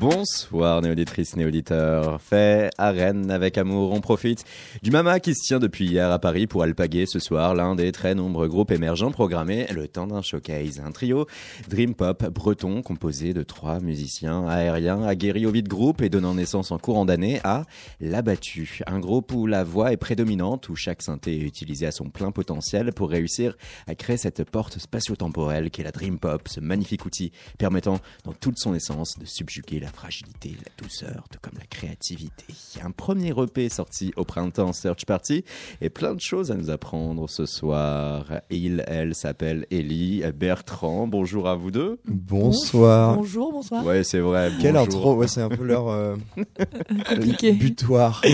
Bonsoir néauditrices, néauditeurs. Fait à Rennes avec amour, on profite du Mama qui se tient depuis hier à Paris pour alpaguer ce soir l'un des très nombreux groupes émergents programmés le temps d'un showcase. Un trio Dream Pop breton composé de trois musiciens aériens aguerris au vide groupe et donnant naissance en courant d'année à L'Abattu. Un groupe où la voix est prédominante, où chaque synthé est utilisé à son plein potentiel pour réussir à créer cette porte spatio-temporelle qu'est la Dream Pop, ce magnifique outil permettant dans toute son essence de subjuguer la fragilité, la douceur, tout comme la créativité. Un premier EP sorti au printemps Search Party et plein de choses à nous apprendre ce soir. Il, elle s'appelle Ellie Bertrand. Bonjour à vous deux. Bonsoir. Bonjour, bonsoir. Ouais, c'est vrai. Quelle bonjour. intro Ouais, c'est un peu leur euh, butoir.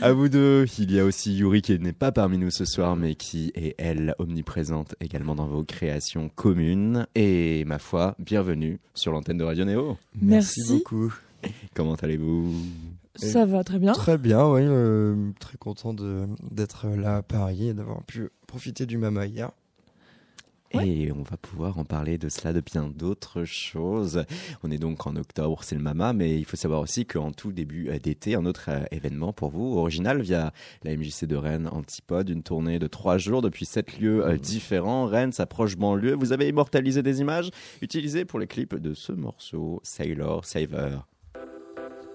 À vous deux. Il y a aussi Yuri qui n'est pas parmi nous ce soir, mais qui est, elle, omniprésente également dans vos créations communes. Et ma foi, bienvenue sur l'antenne de Radio Néo. Merci. Beaucoup. Comment allez-vous? Ça va très bien. Très bien, oui. euh, très content d'être là à Paris et d'avoir pu profiter du Mama hier. Et on va pouvoir en parler de cela, de bien d'autres choses. On est donc en octobre, c'est le Mama, mais il faut savoir aussi qu'en tout début euh, d'été, un autre euh, événement pour vous, original via la MJC de Rennes Antipode, une tournée de trois jours depuis sept lieux euh, différents. Rennes s'approche banlieue. Vous avez immortalisé des images utilisées pour les clips de ce morceau, Sailor Saver.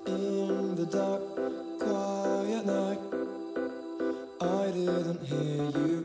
In the dark, quiet night, I didn't hear you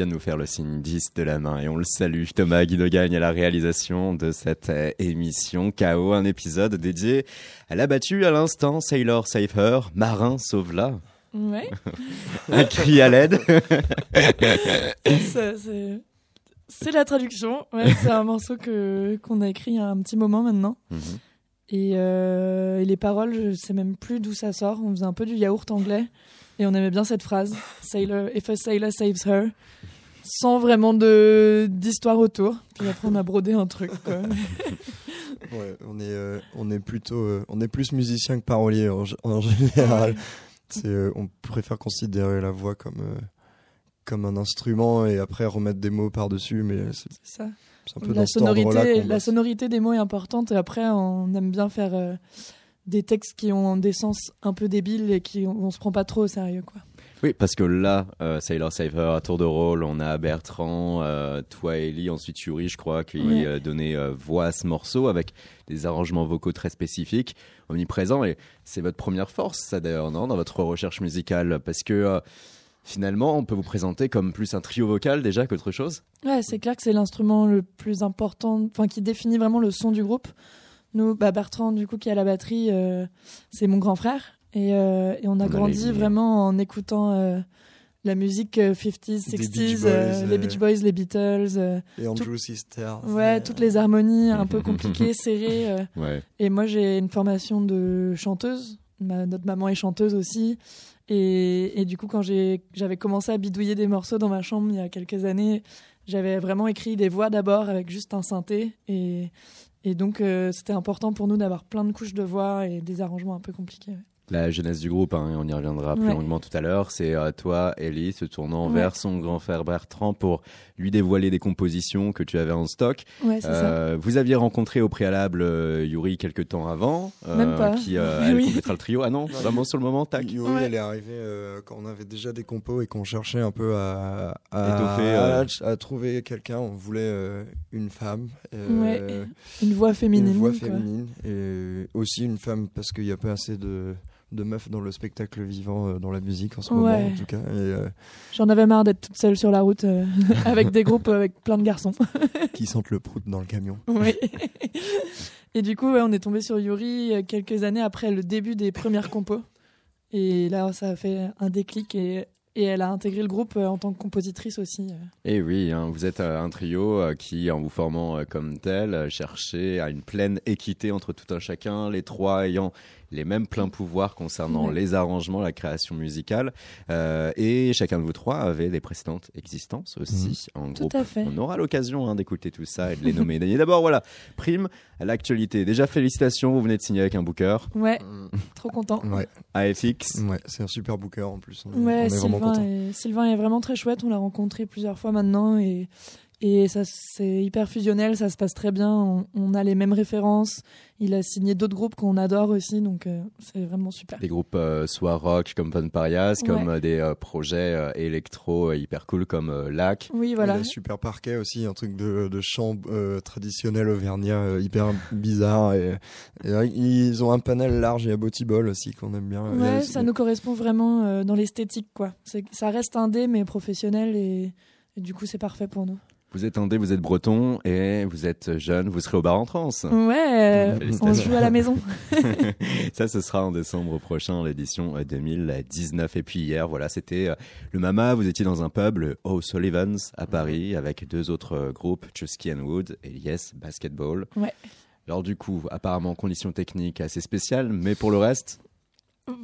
vient de nous faire le signe 10 de la main et on le salue. Thomas Guidogagne à la réalisation de cette euh, émission KO, un épisode dédié à l'abattu à l'instant Sailor Save Her, Marin Sauve-la. Ouais. Un cri à l'aide. C'est- la traduction. Ouais, c'est un morceau que qu'on a écrit il y a un petit moment maintenant. Mhm. Et, euh, et les paroles, je sais même plus d'où ça sort. On faisait un peu du yaourt anglais et on aimait bien cette phrase Sailor, If a sailor saves her. Sans vraiment de d'histoire autour. Puis après, on a brodé un truc. quoi. Ouais, on est, euh, on est plutôt, euh, on est plus musicien que parolier en, général. Euh, on préfère considérer la voix comme, comme un instrument et après remettre des mots par dessus, mais c'est ça. un peu La dans sonorité, la sonorité des mots est importante et après on aime bien faire des textes qui ont des sens un peu débiles et qui on, on se prend pas trop au sérieux quoi. Oui, parce que là, euh, Sailor Save Her, à tour de rôle, on a Bertrand, euh, toi Ellie, ensuite Yuri, je crois, qui euh, donnait euh, voix à ce morceau avec des arrangements vocaux très spécifiques, omniprésents. Et c'est votre première force, ça d'ailleurs, non, dans votre recherche musicale Parce que finalement, on peut vous présenter comme plus un trio vocal déjà qu'autre chose? Ouais, c'est clair que c'est l'instrument le plus important, enfin qui définit vraiment le son du groupe. Nous, bah, Bertrand du coup qui est à la batterie, euh, c'est mon grand frère et, euh, et on a On grandi vraiment en écoutant euh, la musique euh, 50s, Des 60s, Beach euh, Boys, les Beach Boys, les Beatles. Et Andrew Sisters. Ouais, toutes les harmonies un peu compliquées, serrées. Ouais. Et moi, j'ai une formation de chanteuse. Ma- notre maman est chanteuse aussi. Et, et du coup, quand j'avais commencé à bidouiller des morceaux dans ma chambre il y a quelques années, j'avais vraiment écrit des voix d'abord avec juste un synthé. Et, et donc, euh, c'était important pour nous d'avoir plein de couches de voix et des arrangements un peu compliqués. ouais. La jeunesse du groupe, hein, on y reviendra plus Ouais. longuement tout à l'heure, c'est euh, toi, Ellie, se tournant Ouais. vers son grand frère Bertrand pour lui dévoiler des compositions que tu avais en stock. Ouais, c'est ça. Euh, vous aviez rencontré au préalable euh, Yuri quelques temps avant, euh, Même pas. qui euh, elle complétera le trio. Ah non, vraiment sur le moment, tac. Yuri, Ouais. elle est arrivée euh, quand on avait déjà des compos et qu'on cherchait un peu à, à, Étoffer, à, euh. à trouver quelqu'un. On voulait euh, une femme. euh, Ouais, Une voix féminine. Une voix quoi. féminine. Et aussi une femme parce qu'il n'y a pas assez de, de meufs dans le spectacle vivant, euh, dans la musique en ce moment en tout cas. Euh, J'en avais marre d'être toute seule sur la route euh, avec des groupes avec plein de garçons. qui sentent le prout dans le camion. Oui. Et du coup, ouais, on est tombé sur Yuri quelques années après le début des premières compos. Et là, ça a fait un déclic et, et elle a intégré le groupe en tant que compositrice aussi. Et oui, hein, vous êtes un trio qui, en vous formant comme tel, cherchez à une pleine équité entre tout un chacun, les trois ayant les mêmes pleins pouvoirs concernant Ouais. les arrangements, la création musicale. Euh, et chacun de vous trois avait des précédentes existences aussi en Tout groupe. à fait. On aura l'occasion hein, d'écouter tout ça et de les nommer. Et d'abord, voilà, prime à l'actualité. Déjà, félicitations, vous venez de signer avec un booker, Ouais, trop content. Ouais, AFX. ouais c'est un super booker en plus. On, est- on Ouais, est vraiment Sylvain content. est, Sylvain est vraiment très chouette. On l'a rencontré plusieurs fois maintenant et, et ça c'est hyper fusionnel. Ça se passe très bien. On, on a les mêmes références. Il a signé d'autres groupes qu'on adore aussi, donc euh, c'est vraiment super. Des groupes euh, soit rock comme Fun Parias, comme euh, des euh, projets euh, électro euh, hyper cool comme euh, Lac. Oui, Il voilà. a super parquet aussi, un truc de, de chant euh, traditionnel auvergnat euh, hyper bizarre. Et, et, ils ont un panel large et abotibol aussi qu'on aime bien. Il a Ouais, aussi- ça nous correspond vraiment euh, dans l'esthétique, quoi. Ça reste indé, mais professionnel, et, et du coup, c'est parfait pour nous. Vous êtes indé, vous êtes breton et vous êtes jeune, vous serez au bar en trans. Ouais, euh, on Félicitations. joue à la maison. Ça, ce sera en décembre prochain, l'édition euh, 2019. Et puis hier, voilà, c'était euh, le Mama. Vous étiez dans un pub, le O'Sullivan's à Paris, avec deux autres euh, groupes, Chusky and Wood et Yes Basketball. Ouais. Alors du coup, apparemment, conditions techniques assez spéciales, mais pour le reste,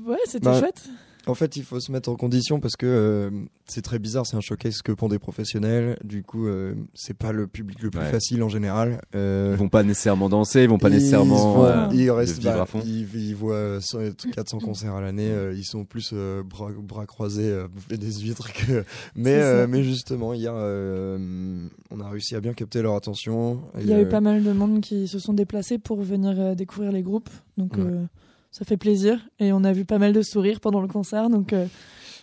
Ouais, c'était Bah, chouette. En fait, il faut se mettre en condition parce que euh, c'est très bizarre. C'est un showcase que pour des professionnels. Du coup, euh, c'est pas le public le plus Ouais. facile en général. Euh, ils vont pas nécessairement danser, ils vont pas ils nécessairement vont- euh, ils restent vivre bah, à fond. Ils, ils voient 100 400 concerts à l'année. euh, ils sont plus euh, bras, bras croisés, euh, bouffer des huîtres que. Mais, euh, justement, hier, euh, on a réussi à bien capter leur attention. Il y a Et, eu euh, pas mal de monde qui se sont déplacés pour venir euh, découvrir les groupes. Donc, Ouais. Ça fait plaisir. Et on a vu pas mal de sourires pendant le concert. Donc, euh,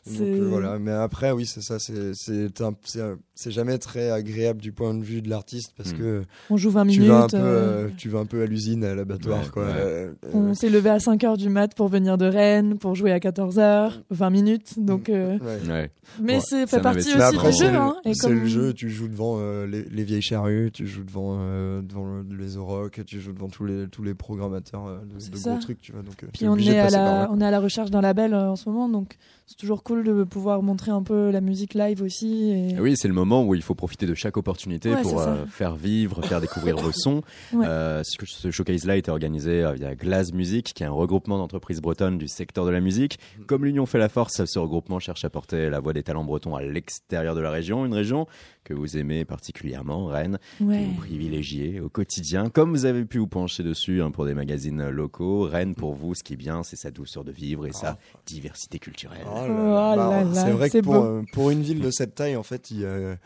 Donc, euh, voilà, mais après, oui, c'est ça, c'est jamais très agréable du point de vue de l'artiste parce Mm. que On joue 20 tu minutes. vas un peu, euh, tu vas un peu à l'usine, à l'abattoir, Ouais, quoi. ouais. Euh, On s'est levé à 5h du mat pour venir de Rennes, pour jouer à 14h, 20 minutes. Donc, euh, ouais. Mais Ouais, c'est fait partie aussi du c'est jeu. hein, c'est comme- le jeu, tu joues devant euh, les, les vieilles charrues, tu joues devant, euh, devant le- les Orocs, tu joues devant tous les, tous les programmateurs euh, de, de gros trucs, tu vois. Donc, Puis on est, à la, on est à la recherche d'un label euh, en ce moment, donc c'est toujours cool de pouvoir montrer un peu la musique live aussi. Et... Oui, c'est le moment où il faut profiter de chaque opportunité Ouais, pour euh, faire vivre, faire découvrir vos sons. Ouais. Euh, ce, que- showcase-là a été organisé euh, via Glass Music, qui est un regroupement d'entreprises bretonnes du secteur de la musique. Comme l'union fait la force, ce regroupement cherche à porter la voix des talents bretons à l'extérieur de la région, une région que vous aimez particulièrement, Rennes, que Ouais. vous privilégiez au quotidien. Comme vous avez pu vous pencher dessus hein, pour des magazines locaux, Rennes, pour vous, ce qui est bien, c'est sa douceur de vivre et sa diversité culturelle. Oh Oh là. Bah, là là, c'est vrai que pour, euh, pour une ville de cette taille, en fait, il y a,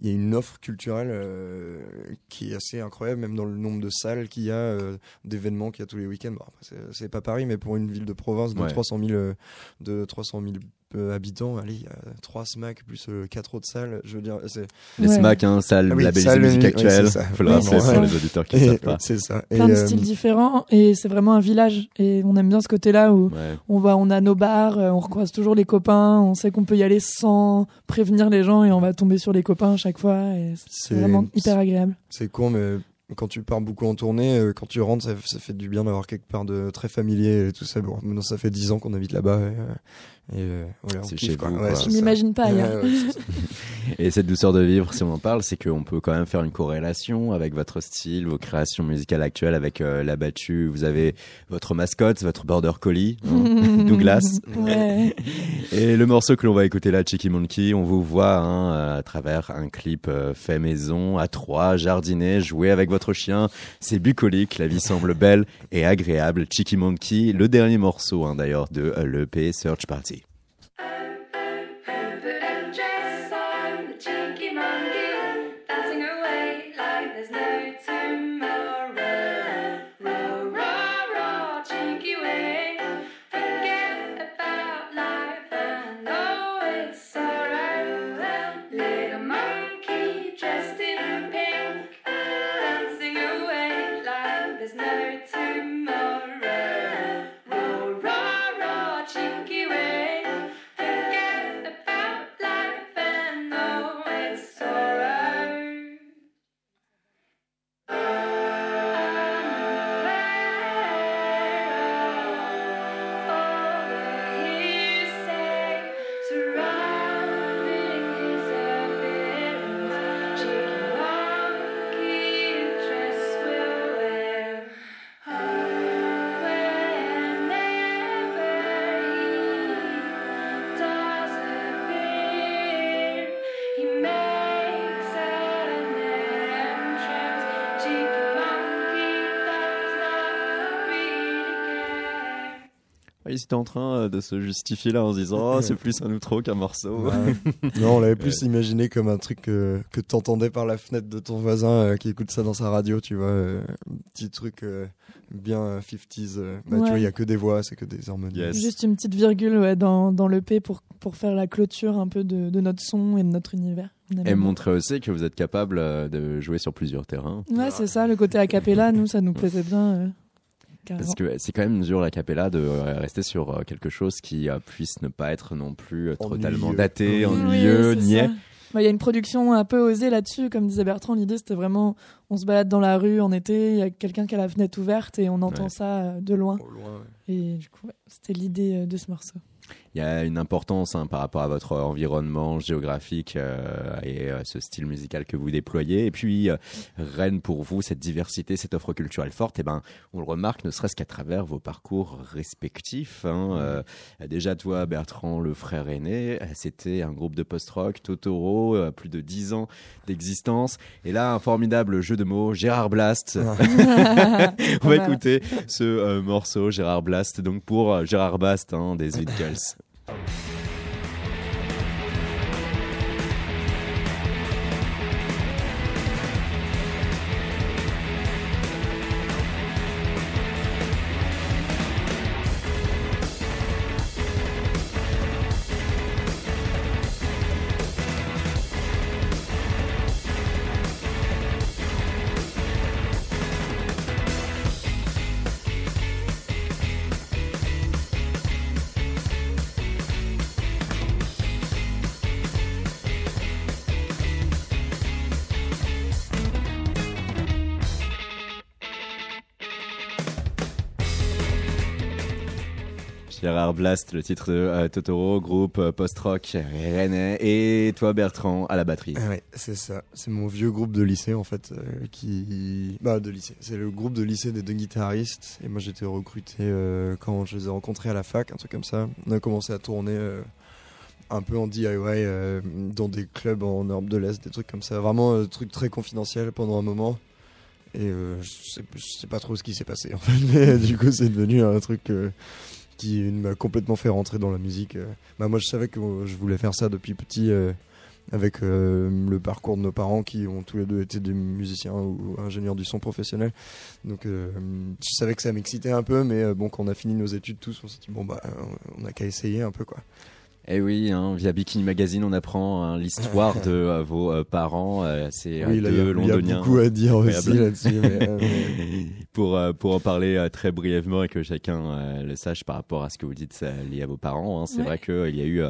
il y a une offre culturelle euh, qui est assez incroyable, même dans le nombre de salles qu'il y a, euh, d'événements qu'il y a tous les week-ends. Bon, c'est- c'est pas Paris, mais pour une ville de province de Ouais. 300 000, euh, de 300 000 euh, habitants, allez, il y a 3 SMAC plus 4 autres salles. Je veux dire, c'est Les Ouais. SMAC, hein, salle Ah oui, labellisée salle, musique oui, actuelle. c'est ça. Faut le Oui, pour les auditeurs qui ne savent pas. c'est ça. Et, Plein de euh, styles différents et c'est vraiment un village et on aime bien ce côté-là où Ouais. on va, on a nos bars, euh, on recroise toujours les copains, on sait qu'on peut y aller sans prévenir les gens et on va tomber sur les copains à chaque fois et c'est vraiment hyper agréable. C'est con, mais quand tu pars beaucoup en tournée, euh, quand tu rentres, ça, ça fait du bien d'avoir quelque part de très familier et tout ça. Bon, maintenant, ça fait 10 ans qu'on habite là-bas. Et, euh, et, euh, voilà, C'est chez quoi. vous, Ouais, Je ça. m'imagine pas ailleurs. Ouais, ouais, c'est ça. Et cette douceur de vivre, si on en parle, c'est qu'on peut quand même faire une corrélation avec votre style, vos créations musicales actuelles, avec euh, la battue. Vous avez votre mascotte, votre border collie, hein, Douglas. Et le morceau que l'on va écouter là, Cheeky Monkey, on vous voit hein, à travers un clip euh, fait maison, à trois, jardiner, jouer avec votre chien. C'est bucolique, la vie semble belle et agréable. Cheeky Monkey, le dernier morceau hein, d'ailleurs de euh, l'EP Search Party. Ils étaient en train euh, de se justifier là en se disant oh, c'est plus un outro qu'un morceau. Ouais. non, on l'avait plus imaginé comme un truc que, que t'entendais par la fenêtre de ton voisin euh, qui écoute ça dans sa radio, tu vois. euh, un petit truc euh, bien euh, 50s. euh, bah, Tu vois, il y a que des voix, c'est que des harmonies. Yes. Juste une petite virgule ouais, dans, dans l'EP pour, pour faire la clôture un peu de, de notre son et de notre univers. Et montrer aussi que vous êtes capable euh, de jouer sur plusieurs terrains. Ouais, c'est ça, le côté a cappella, nous, ça nous plaisait bien. Carrément. Parce que c'est quand même dur la capella de rester sur euh, quelque chose qui euh, puisse ne pas être non plus euh, totalement Ennuyeux. daté, Oui. ennuyeux, Oui, niais. Bah, Il y a une production un peu osée là-dessus, comme disait Bertrand. L'idée, c'était vraiment, on se balade dans la rue en été, il y a quelqu'un qui a la fenêtre ouverte et on entend Ouais. ça de loin. Au loin, ouais. Et du coup, ouais, c'était l'idée de ce morceau. Il y a une importance hein, par rapport à votre environnement géographique euh, et euh, ce style musical que vous déployez. Et puis, euh, Rennes, pour vous, cette diversité, cette offre culturelle forte, eh ben, on le remarque ne serait-ce qu'à travers vos parcours respectifs. hein. Euh, déjà, toi, Bertrand, le frère aîné, euh, c'était un groupe de post-rock, Totoro, euh, plus de 10 ans d'existence. Et là, un formidable jeu de mots, Gérard Blast. On va écouter ce euh, morceau, Gérard Blast, donc pour Gérard Bast hein, des Winkles. Okay. Pierre Arblast, le titre de euh, Totoro, groupe euh, post-rock rennais, et toi Bertrand à la batterie. Ah c'est ça. C'est mon vieux groupe de lycée en fait, euh, qui, bah de lycée. C'est le groupe de lycée des deux guitaristes. Et moi j'étais recruté quand je les ai rencontrés à la fac, un truc comme ça. On a commencé à tourner un peu en DIY dans des clubs en Europe de l'Est, des trucs comme ça. Vraiment euh, trucs très confidentiels pendant un moment. Et je, sais, sais pas trop ce qui s'est passé en fait, mais du coup c'est devenu un truc qui m'a complètement fait rentrer dans la musique. euh. Bah, moi je savais que euh, je voulais faire ça depuis petit. euh, avec le parcours de nos parents qui ont tous les deux été des musiciens ou ingénieurs du son professionnel. Donc je savais que ça m'excitait un peu, mais bon, quand on a fini nos études tous, on s'est dit bon bah on a qu'à essayer un peu quoi. Eh oui, hein, via Bikini Magazine, on apprend hein, l'histoire de euh, vos euh, parents. euh, c'est oui, là, il y, a- deux il y a londoniens. beaucoup à dire aussi là-dessus. mais, euh, mais- pour, euh, pour en parler euh, très brièvement et que chacun euh, le sache par rapport à ce que vous dites euh, lié à vos parents, hein, c'est Ouais. vrai qu'il y a eu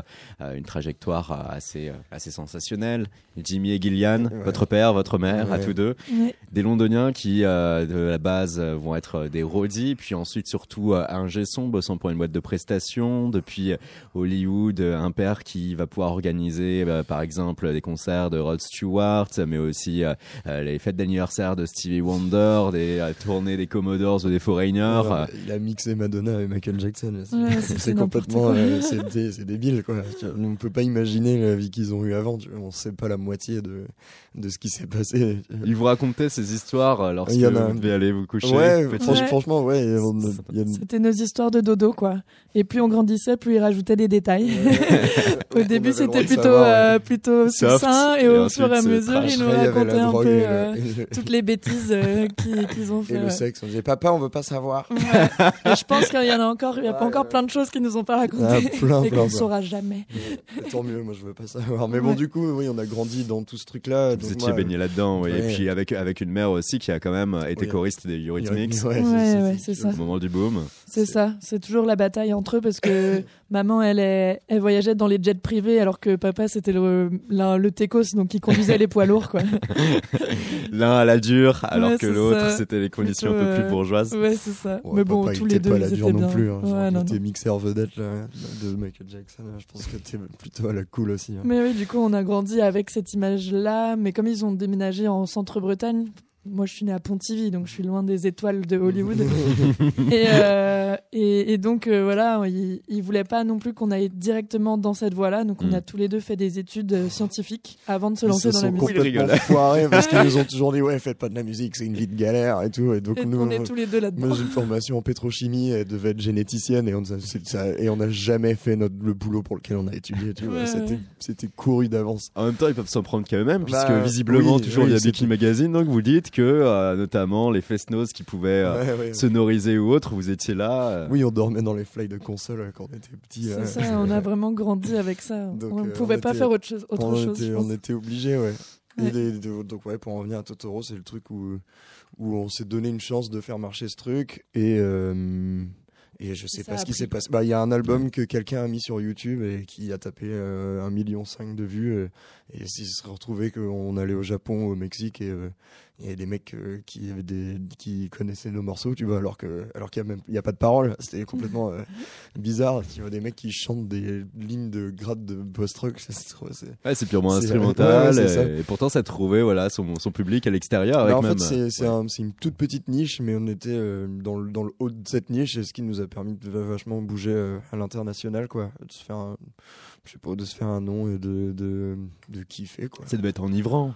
une trajectoire euh, assez, euh, assez sensationnelle. Jimmy et Gillian, Ouais. votre père, votre mère, à tous deux, Ouais. des londoniens qui euh, de la base vont être des roadies, puis ensuite surtout euh, un son bossant pour une boîte de prestations, depuis Hollywood, un père qui va pouvoir organiser euh, par exemple des concerts de Rod Stewart, mais aussi euh, euh, les fêtes d'anniversaire de Stevie Wonder, des euh, tournées des Commodores ou des Foreigners. Ouais, il a mixé Madonna et Michael Jackson. c'est- Ouais, complètement, euh, c'est dé- c'est débile quoi. On ne peut pas imaginer la vie qu'ils ont eue avant. tu vois, On sait pas la moitié de de ce qui s'est passé. il vous racontait ces histoires lorsque Il y en a- vous devez aller vous coucher. Ouais, Ouais. franchement, ouais. on- il y a une- C'était nos histoires de dodo, quoi. Et plus on grandissait, plus il rajoutait des détails. Au début, c'était plutôt, euh, plutôt succinct, et, et au fur et à mesure, trash. il nous la un peu euh, le- toutes les bêtises euh, qu'ils ont fait. Et le ouais. sexe, on disait papa, on veut pas savoir. Ouais. Et je pense qu'il y en a encore, il y a pas encore ouais. plein de choses qu'ils nous ont pas Ah, racontées plein, et qu'on ne saura jamais. Mais Tant mieux, moi je veux pas savoir. Mais bon, Ouais. du coup, oui, on a grandi dans tout ce truc-là. Vous étiez baigné là-dedans, oui. et puis avec, avec une mère aussi qui a quand même été choriste des Eurythmics ouais, c'est ça. au moment du boom. C'est ça, c'est toujours la bataille entre eux parce que maman, elle, est, elle voyageait dans les jets privés alors que papa, c'était le, la- le Tecos, donc il conduisait les poids lourds, quoi. L'un à la dure, alors Ouais, que l'autre, c'était les conditions Plutôt, un peu plus euh, bourgeoises. Ouais, c'est ça. Ouais, Mais bon, papa, tous les deux, pas la ils dure étaient non bien. plus. hein. Ouais, non, non. mixeur vedette là, de Michael Jackson. Je pense que t'es plutôt à la cool aussi. hein. Mais oui, du coup, on a grandi avec cette image-là. Mais comme ils ont déménagé en centre-Bretagne, moi, je suis née à Pontivy, donc je suis loin des étoiles de Hollywood. et, euh, et, et donc, euh, voilà, ils, ils voulaient pas non plus qu'on aille directement dans cette voie-là. Donc, on Mm. a tous les deux fait des études euh, scientifiques avant de se Ils lancer dans la musique. Il rigole. complètement foirés parce qu'ils nous ont toujours dit ouais faites pas de la musique c'est une vie de galère et tout et donc Et nous on est tous les deux là-dedans. moi j'ai une formation en pétrochimie elle devait être généticienne et on a, c'est- ça- et on n'a jamais fait notre le boulot pour lequel on a étudié tu vois Ouais, c'était couru d'avance En même temps, ils peuvent s'en prendre quand même, puisque Bah, visiblement, oui, toujours oui, il y a c'est Bikini Magazine, donc vous dites que, euh, notamment, les fest-noz qui pouvaient euh, Ouais, ouais. sonoriser ou autre, vous étiez là. euh, oui on dormait dans les fly de console euh, quand on était petit C'est euh. ça, on a vraiment grandi avec ça. Donc, on ne euh, pouvait on pas était- faire autre chose. Autre on, chose était, on était obligés ouais, Et les- donc ouais pour en revenir à Totoro c'est le truc où où on s'est donné une chance de faire marcher ce truc et euh, et je sais ça pas ce qui s'est passé. Bah, il y a un album que quelqu'un a mis sur YouTube et qui a tapé euh, un million cinq de vues. euh, et il se retrouvait qu'on allait au Japon, au Mexique et euh, il y avait des mecs euh, qui avaient des qui connaissaient nos morceaux, tu vois, alors que alors qu'il y a même il y a pas de paroles. C'était complètement euh, bizarre. Tu vois des mecs qui chantent des lignes de grade de post-rock. c'est- Ouais, purement instrumental. ouais, et, et pourtant, ça trouvait voilà, son, son public à l'extérieur. En même, fait, c'est ouais. un- une toute petite niche, mais on était euh, dans, le, dans le haut de cette niche, et ce qui nous a permis de vachement bouger euh, à l'international, quoi. De se faire, un, je sais pas, de se faire un nom et de, de, de kiffer, quoi. Ça devait être enivrant,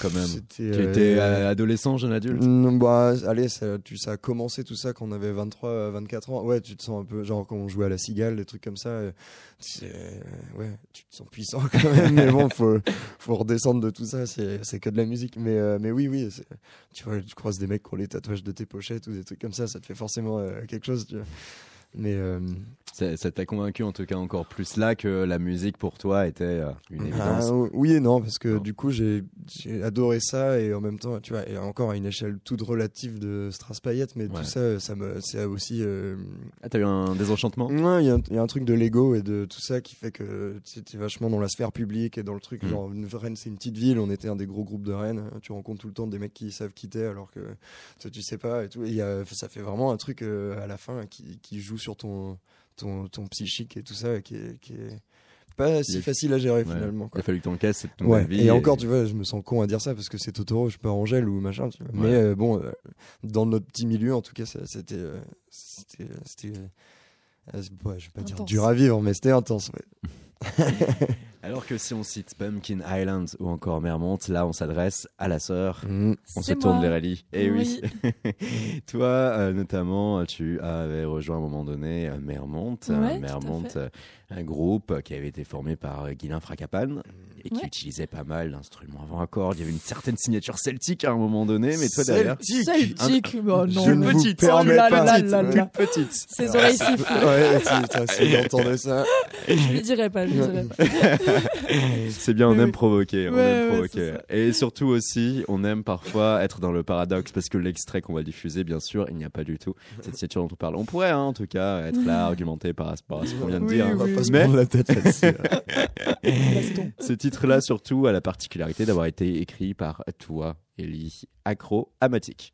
quand même. Tu euh, étais euh, adolescent, jeune adulte? Non, bah, allez, ça, tu, ça a commencé tout ça quand on avait 23, 24 ans. Ouais, tu te sens un peu, genre quand on jouait à la cigale, des trucs comme ça. euh, euh, ouais, tu te sens puissant quand même. mais bon, faut, faut redescendre de tout ça. C'est que de la musique. Mais, euh, mais oui, oui. Tu vois, tu croises des mecs qui ont les tatouages de tes pochettes ou des trucs comme ça. Ça te fait forcément euh, quelque chose, tu vois. Mais euh, Ça t'a convaincu, en tout cas, encore plus là que la musique pour toi était euh, une évidence. Ah, oui et non, parce que Non. du coup, j'ai adoré ça et en même temps, tu vois, et encore à une échelle toute relative de Strass Payette, mais Ouais. tout ça, ça me, c'est aussi. euh, Ah, t'as eu un désenchantement? Ouais, il y, a un- il y a un truc de l'ego et de tout ça qui fait que t'es vachement dans la sphère publique et dans le truc. Mm. Genre, Rennes, c'est une petite ville, on était un des gros groupes de Rennes. Tu rencontres tout le temps des mecs qui savent quitter alors que toi, tu sais pas et tout. Et il y a- ça fait vraiment un truc euh, à la fin qui, qui joue sur ton, ton, ton psychique et tout ça qui est, qui est pas si facile à gérer Ouais. finalement. Il a fallu que t'encaisses cette Ouais, nouvelle vie. et encore, tu vois, je me sens con à dire ça parce que c'est Totoro, je suis pas Angèle ou machin, tu vois. Ouais. Mais euh, bon, euh, dans notre petit milieu, en tout cas, c'était. euh, c'était. c'était, euh, ouais, je vais pas dire dur à vivre, mais c'était intense. Alors que si on cite Pumpkin Island ou encore Mermont, là on s'adresse à la sœur. Mm. On se tourne vers Ali. Et oui. Toi, euh, notamment, tu avais rejoint à un moment donné euh, Mermont. Ouais, Euh, Mermont, un groupe qui avait été formé par Guylain Fracapane et qui Ouais. utilisait pas mal d'instruments avant accord. Il y avait une certaine signature celtique à un moment donné, mais toi derrière, Celtique. Bah non. Je ne vous petite. permets Oh là pas. là là là. toute petite. Ses oreilles sifflent. Ouais, si, j'entendais ça. Je lui dirais pas, C'est bien, on aime provoquer, on Ouais, aime provoquer. Et surtout aussi, on aime parfois être dans le paradoxe parce que l'extrait qu'on va diffuser, bien sûr, il n'y a pas du tout cette signature dont on parle. On pourrait, hein, en tout cas, être là, argumenter par rapport à ce qu'on vient de Oui, dire. On va oui, pas oui. se Mais- prendre la tête là-dessus. Ce titre-là, surtout, a la particularité d'avoir été écrit par toi, Ellie, accro-amatique.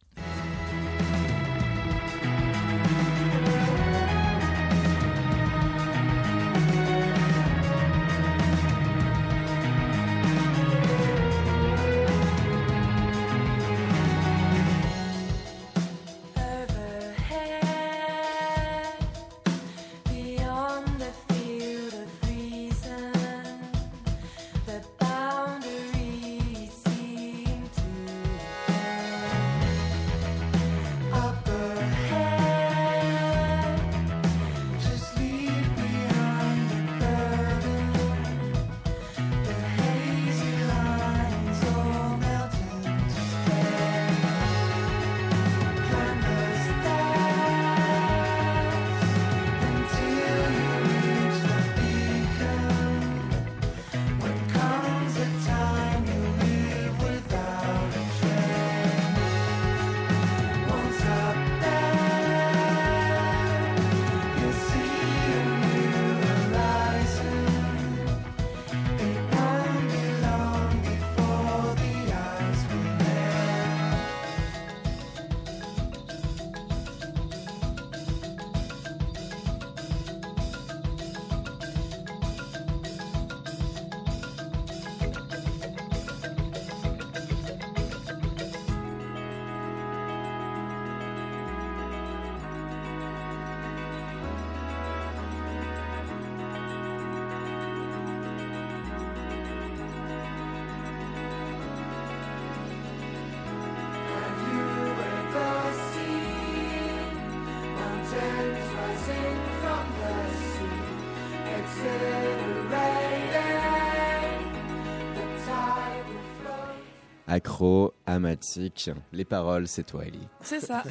Les paroles, c'est toi, Ellie. C'est ça.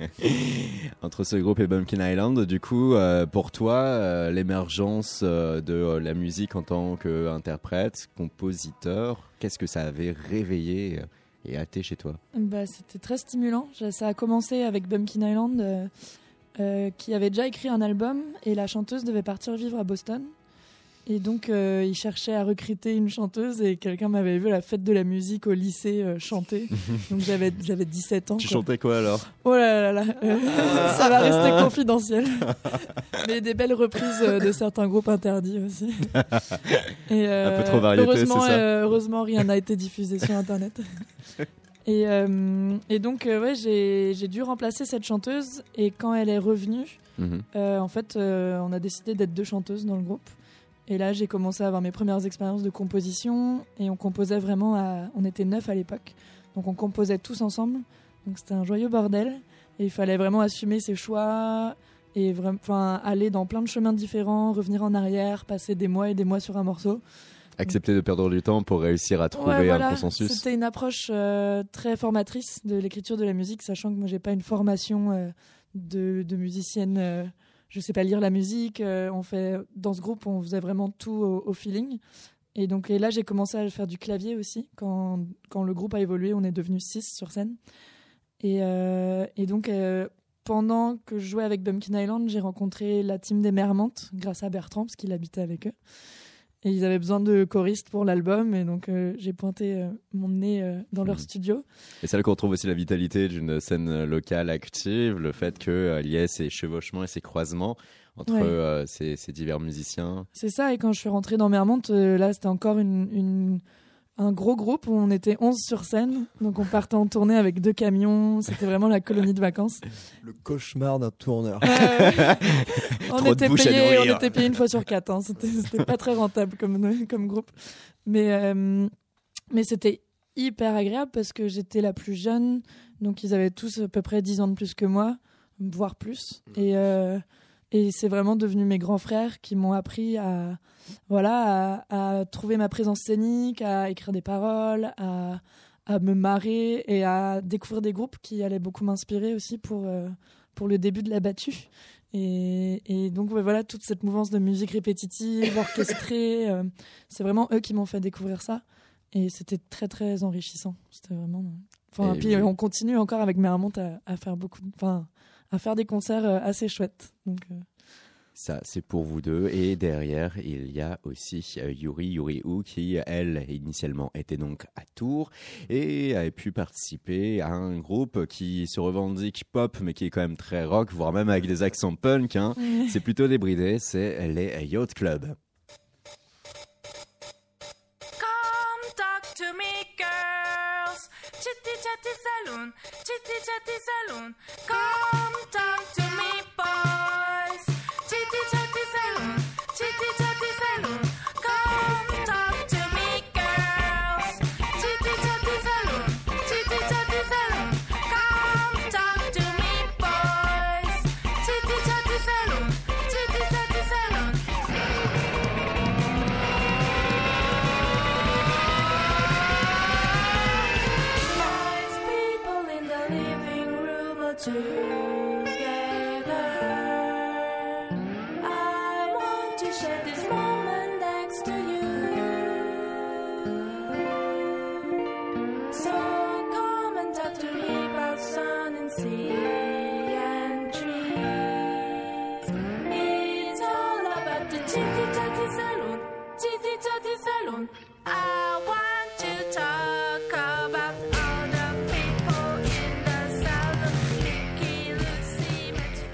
Entre ce groupe et Bumpkin Island, du coup, euh, pour toi, euh, l'émergence euh, de la musique en tant qu'interprète, compositeur, qu'est-ce que ça avait réveillé et hâté chez toi? Bah, c'était très stimulant. Ça a commencé avec Bumpkin Island, qui avait déjà écrit un album, et la chanteuse devait partir vivre à Boston. Et donc, euh, il cherchait à recruter une chanteuse, et quelqu'un m'avait vu à la fête de la musique au lycée euh, chanter. donc, j'avais j'avais 17 ans. Tu quoi. chantais quoi alors? Oh là là là, euh, ça va rester confidentiel. Mais des belles reprises euh, de certains groupes interdits aussi. Et, euh, Un peu trop variété, heureusement, ça? euh, heureusement, rien n'a été diffusé sur Internet. Et, euh, et donc, euh, ouais, j'ai j'ai dû remplacer cette chanteuse. Et quand elle est revenue, Mhm. euh, en fait, euh, on a décidé d'être deux chanteuses dans le groupe. Et là, j'ai commencé à avoir mes premières expériences de composition. Et on composait vraiment à... On était neuf à l'époque. Donc on composait tous ensemble. Donc c'était un joyeux bordel. Et il fallait vraiment assumer ses choix. Et enfin, aller dans plein de chemins différents, revenir en arrière, passer des mois et des mois sur un morceau. Accepter de perdre du temps pour réussir à trouver Ouais, voilà. un consensus. C'était une approche euh, très formatrice de l'écriture de la musique, sachant que moi j'ai pas une formation euh, de, de musicienne. euh, je sais pas lire la musique. euh, on fait dans ce groupe, on faisait vraiment tout au, feeling. Et donc là j'ai commencé à faire du clavier aussi. Quand, quand le groupe a évolué, on est devenu six sur scène. Et, euh, donc euh, pendant que je jouais avec Bumpkin Island, j'ai rencontré la team des Mermantes grâce à Bertrand parce qu'il habitait avec eux. Et ils avaient besoin de choristes pour l'album, et donc euh, j'ai pointé euh, mon nez euh, dans leur Mhm. studio. Et c'est là qu'on retrouve aussi la vitalité d'une scène locale active, le fait qu'il y ait ces chevauchements et ces croisements entre Ouais. ces, ces divers musiciens. C'est ça, et quand je suis rentrée dans Mermont, là c'était encore une, une- un gros groupe où on était 11 sur scène. Donc on partait en tournée avec deux camions, c'était vraiment la colonie de vacances. Le cauchemar d'un tourneur. Euh, on, était payé, on était payé une fois sur quatre, hein. c'était c'était pas très rentable comme, comme groupe. Mais, euh, mais c'était hyper agréable parce que j'étais la plus jeune, donc ils avaient tous à peu près 10 ans de plus que moi, voire plus. Et, euh, et c'est vraiment devenu mes grands frères qui m'ont appris à, voilà, à, à trouver ma présence scénique, à écrire des paroles, à, à me marrer et à découvrir des groupes qui allaient beaucoup m'inspirer aussi pour, euh, pour le début de la battue. Et, et donc ouais, voilà, toute cette mouvance de musique répétitive, orchestrée, euh, c'est vraiment eux qui m'ont fait découvrir ça. Et c'était très très enrichissant. C'était vraiment. Enfin, Et puis oui. on continue encore avec Mermont à, à faire beaucoup, de- à faire des concerts euh, assez chouettes. Donc euh, Ça, c'est pour vous deux. Et derrière, il y a aussi euh, Yuri Yuri Ou qui, elle, initialement était donc à Tours et a pu participer à un groupe qui se revendique pop, mais qui est quand même très rock, voire même avec des accents punk. hein. C'est plutôt débridé, c'est les Yacht Club. Come talk to me, girls. Chitty chatty saloon, chitty chatty saloon. Come To.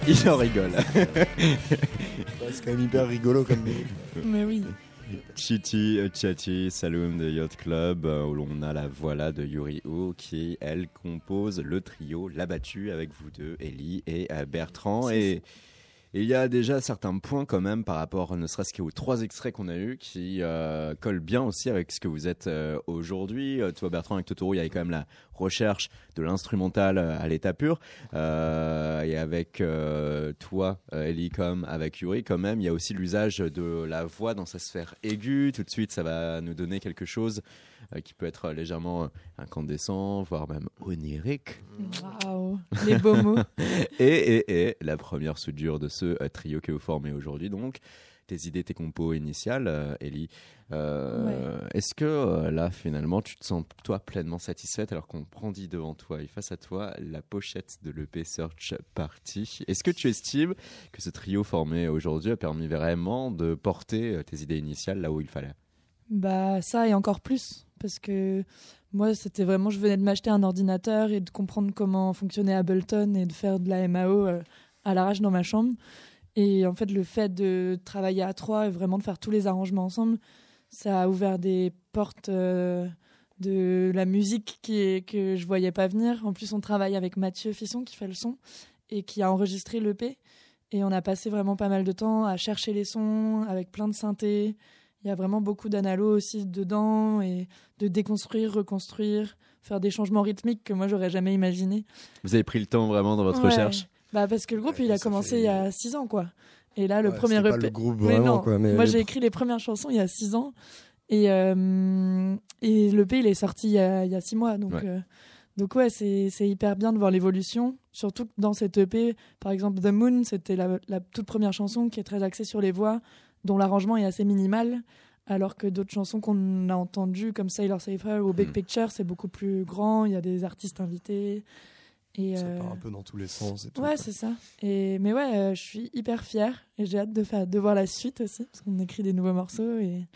Il en rigole. C'est quand même hyper rigolo comme. mais oui. Chitty euh, Chatty Saloon de Yacht Club, euh, où l'on a la voilà de Yuri O qui, elle, compose le trio La Battue avec vous deux, Ellie et euh, Bertrand. Et il y a déjà certains points quand même par rapport, ne serait-ce qu'aux trois extraits qu'on a eus, qui euh, collent bien aussi avec ce que vous êtes euh, aujourd'hui. Euh, toi, Bertrand, avec Totoro, il y avait quand même la recherche de l'instrumental à l'état pur. Et avec toi, Ellie, comme avec Yuri, quand même, il y a aussi l'usage de la voix dans sa sphère aiguë. Tout de suite, ça va nous donner quelque chose qui peut être légèrement euh, incandescent, voire même onirique. Waouh, les beaux mots. Et, et, et la première soudure de ce euh, trio que vous formez aujourd'hui, donc tes idées, tes compos initiales, euh, Ellie. Euh, Est-ce que euh, là, finalement, tu te sens toi pleinement satisfaite alors qu'on brandit devant toi et face à toi la pochette de l'EP Search Party? Est-ce que tu estimes que ce trio formé aujourd'hui a permis vraiment de porter euh, tes idées initiales là où il fallait? Bah ça et encore plus parce que moi c'était vraiment je venais de m'acheter un ordinateur et de comprendre comment fonctionnait Ableton et de faire de la MAO euh, à l'arrache dans ma chambre. Et en fait le fait de travailler à trois et vraiment de faire tous les arrangements ensemble ça a ouvert des portes euh, de la musique qui que je voyais pas venir. En plus on travaille avec Mathieu Fisson qui fait le son et qui a enregistré l'EP et on a passé vraiment pas mal de temps à chercher les sons avec plein de synthés il y a vraiment beaucoup d'analo aussi dedans et de déconstruire, reconstruire, faire des changements rythmiques que moi j'aurais jamais imaginé. Vous avez pris le temps vraiment dans votre Ouais. recherche Bah parce que le groupe Ouais, il a commencé fait- il y a 6 ans quoi. Et là le Ouais, premier c'est pas EP le groupe Mais vraiment non, quoi. Mais moi j'ai écrit les premières chansons il y a 6 ans et euh, et l'EP il est sorti il y a, il y a 6 mois donc Ouais. euh, donc ouais c'est c'est hyper bien de voir l'évolution surtout dans cette EP par exemple The Moon c'était la, la toute première chanson qui est très axée sur les voix dont l'arrangement est assez minimal alors que d'autres chansons qu'on a entendues comme Sailor Safer ou Big Mm. Picture c'est beaucoup plus grand il y a des artistes invités et Ça euh, part un peu dans tous les sens et tout. Ouais, c'est ça. Et mais ouais, euh, je suis hyper fière et j'ai hâte de faire de voir la suite aussi parce qu'on écrit des nouveaux morceaux et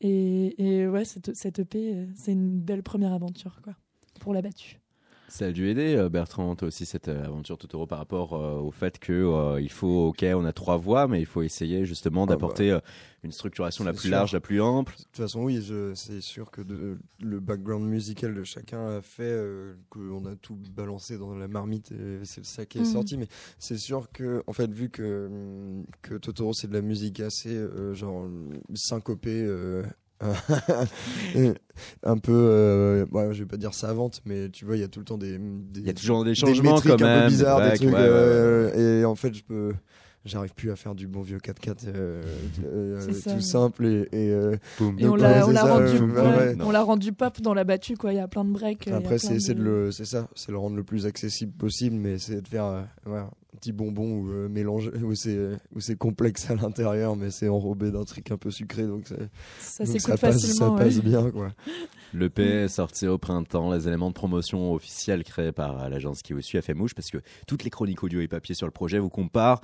et, et ouais, cette, cette EP, euh, c'est une belle première aventure quoi pour la battue. Ça a dû aider, euh, Bertrand, toi aussi, cette euh, aventure Totoro par rapport euh, au fait que euh, il faut, ok, on a trois voix, mais il faut essayer justement bah, d'apporter euh, une structuration la plus sûr. large, la plus ample. De toute façon, oui, c'est sûr que de- le background musical de chacun a fait euh, qu'on a tout balancé dans la marmite et c'est ça qui est Mhm. sorti. Mais c'est sûr que, en fait, vu que, que Totoro c'est de la musique assez euh, genre syncopée. euh, un peu, euh, ouais, je vais pas dire savante, mais tu vois, il y a tout le temps des, des Il y a toujours des des changements métriques quand un même. peu bizarres, des trucs. ouais, ouais, ouais. euh, Et en fait, je peux, j'arrive plus à faire du bon vieux 4x4 euh, euh, tout simple et, et, euh. Et on l'a rendu, euh, ouais, ouais. on l'a rendu pop dans la battue quoi. Il y a plein de breaks. a Après, c'est c'est de de- le, c'est ça, c'est le rendre le plus accessible possible, mais c'est de faire euh, ouais, un petit bonbon où euh, mélange, où c'est euh, où c'est complexe à l'intérieur, mais c'est enrobé d'un truc un peu sucré, donc, Ça donc s'écoute ça passe, ça passe bien quoi. Le P est sorti au printemps. Les éléments de promotion officiels créés par euh, l'agence qui vous suit a fait mouche parce que toutes les chroniques audio et papier sur le projet vous comparent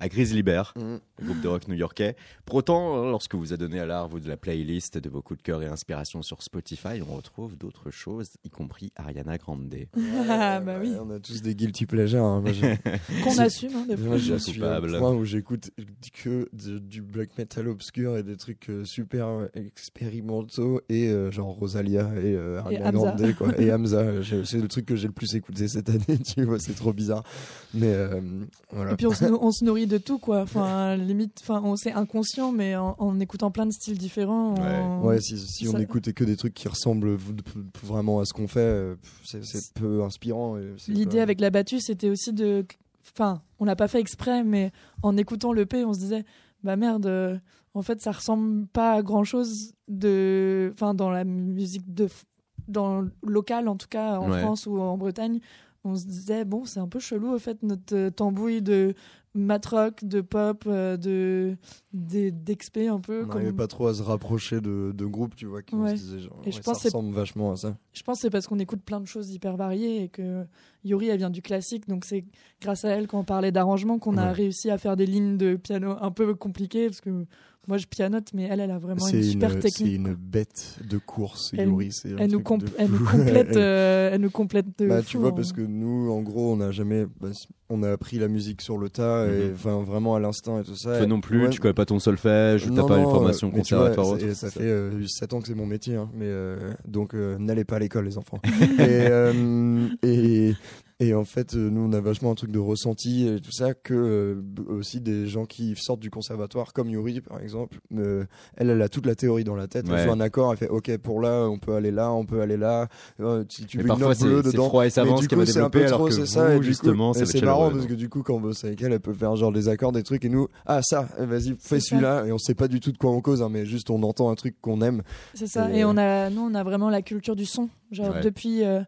à Grizzly Bear, le groupe de rock new-yorkais. Pour autant, euh, lorsque vous a donné à l'art vous de la playlist de vos coups de cœur et inspirations sur Spotify, on retrouve d'autres choses, y compris Ariana Grande. Ah, bah oui. Ouais, on a tous des guilty pleasures. hein. Qu'on assume hein, des fois. Moi, je suis coupable. au point où j'écoute que de- du black metal obscur et des trucs euh, super euh, expérimentaux et euh, genre Rosalia et euh, Ariana. Grande quoi et Hamza. C'est le truc que j'ai le plus écouté cette année. Tu vois, c'est trop bizarre. Mais euh, voilà. Et puis on se, nou- on se nourrit de tout quoi. Enfin limite, enfin on c'est inconscient, mais en, en écoutant plein de styles différents. on- Ouais, si, si on écoutait que des trucs qui ressemblent vraiment à ce qu'on fait, euh, c'est peu inspirant. L'idée pas- avec la battue, c'était aussi de, enfin on l'a pas fait exprès, mais en écoutant le P, on se disait bah merde. euh, en fait, ça ressemble pas à grand chose de, enfin dans la musique de, dans le local en tout cas en Ouais. France ou en Bretagne. On se disait bon, c'est un peu chelou au fait notre euh, tambouille de mat rock, de pop, euh, de d'exp un peu. On comme- n'arrivait pas trop à se rapprocher de, de groupes, tu vois, qui Ouais. se disaient genre, Et je ouais, pense ça c'est- ressemble vachement à ça. Je pense que c'est parce qu'on écoute plein de choses hyper variées et que Yuri, elle vient du classique, donc c'est grâce à elle, quand on parlait d'arrangement, qu'on a réussi à faire des lignes de piano un peu compliquées, parce que moi je pianote, mais elle, elle a vraiment C'est une super une, c'est technique. une bête de course, Elle- Yuri. c'est Elle nous, de elle nous complète, Elle- euh, elle nous complète de Bah, fou tu vois, en- parce que nous, en gros, on n'a jamais. bah, on a appris la musique sur le tas, Mhm. vraiment à l'instant et tout ça. Toi non plus, ouais, tu connais pas ton solfège, t'as pas une formation tu vois, conservatoire. ça- et fait euh, 7 ans que c'est mon métier, hein, mais euh, donc euh, n'allez pas à l'école, les enfants. et, euh, et, et en fait, euh, nous, on a vachement un truc de ressenti et tout ça, que euh, aussi des gens qui sortent du conservatoire, comme Yuri, par exemple. euh, elle, elle a toute la théorie dans la tête. Ouais. Elle joue un accord, elle fait OK, pour là, on peut aller là, on peut aller là. Euh, si tu veux une parfois, note c'est bleue dedans. froid et savant Mais ce du qu'elle va coup, c'est un développer, peu alors trop, que c'est ça. et justement, c'est marrant chaleureux, parce que du coup, quand on bosse avec elle, elle peut faire genre des accords, des trucs, et nous, ah ça, eh, vas-y, fais celui-là, et on sait pas du tout de quoi on cause, hein, mais juste on entend un truc qu'on aime. C'est ça. Et, Et, on a, nous, on a vraiment la culture du son. Genre Ouais. depuis, euh,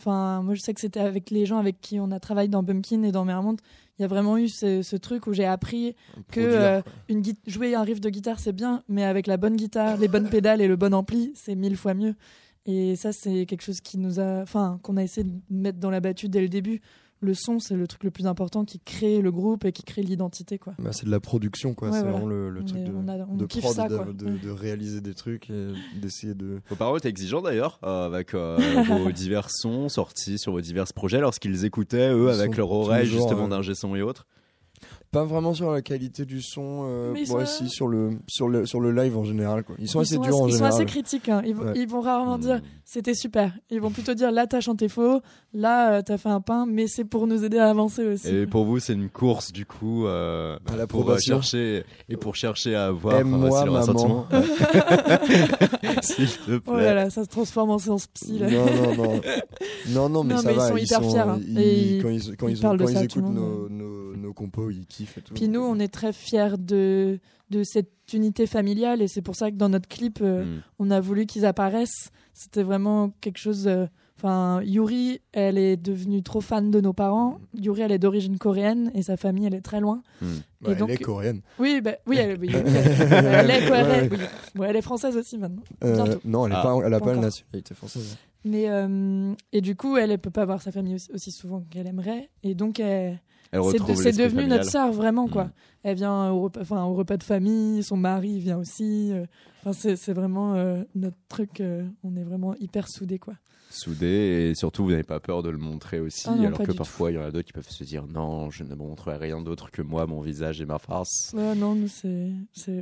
enfin, moi je sais que c'était avec les gens avec qui on a travaillé dans Bumpkin et dans Mermont. Il y a vraiment eu ce, ce truc où j'ai appris que euh, une jouer un riff de guitare c'est bien, mais avec la bonne guitare, les bonnes pédales et le bon ampli, c'est mille fois mieux. Et ça, c'est quelque chose qui nous a, enfin, qu'on a essayé de mettre dans la battue dès le début. Le son, c'est le truc le plus important qui crée le groupe et qui crée l'identité, quoi. Bah, c'est de la production, quoi. Ouais, c'est voilà. vraiment le, truc est- de, on a- on de kiffe prod, ça, de, quoi. de- Ouais. de réaliser des trucs et d'essayer de. Vos paroles étaient exigeants d'ailleurs, euh, avec euh, vos divers sons sortis sur vos divers projets lorsqu'ils écoutaient, eux, avec leur oreille justement euh, d'ingé son et autres. Pas vraiment sur la qualité du son, euh, Mais ils ouais, sont- si, sur le, sur, le, sur le live en général, quoi. Ils sont Ils assez sont durs en ils sont général. assez critiques. hein. Ils, vont, Ouais. ils vont rarement Hmm. dire c'était super. Ils vont plutôt dire là t'as chanté faux, là euh, t'as fait un pain, mais c'est pour nous aider à avancer aussi. Et pour vous, c'est une course du coup euh, À pour euh, chercher et pour chercher à avoir euh, aussi le maman. ressentiment. S'il te plaît. Oh là là, ça se transforme en séance psy là. Non, non, non. Non, non, mais Non, ça mais ils va. sont hyper fiers, hein. ils- Et ils- quand ils, quand ils ils, quand ils écoutent nos, nos compos, ils kiffent et tout. Puis nous, on est très fiers de de cette unité familiale et c'est pour ça que dans notre clip, euh, Mm. on a voulu qu'ils apparaissent. C'était vraiment quelque chose. euh, Enfin, Yuri, elle est devenue trop fan de nos parents. Yuri, elle est d'origine coréenne et sa famille, elle est très loin. Bah, et elle donc- est coréenne. Oui, bah, oui, elle, oui, est coréenne. Ouais. oui. Bon, elle est française aussi maintenant. Euh, non, elle n'a Ah. pas, elle a Pas pas la nationalité française. Mais euh, et du coup, elle, elle peut pas voir sa famille aussi, aussi souvent qu'elle aimerait. Et donc, Elle c'est devenu notre sœur vraiment quoi. Mm. Elle vient au repas, enfin au repas de famille, son mari vient aussi. euh, Enfin, c'est vraiment euh, notre truc. euh, on est vraiment hyper soudés quoi. soudés et surtout vous n'avez pas peur de le montrer aussi, Ah non, alors que parfois il y en a d'autres qui peuvent se dire non, je ne montrerai rien d'autre que moi, mon visage et ma farce. Ouais, non, nous, c'est,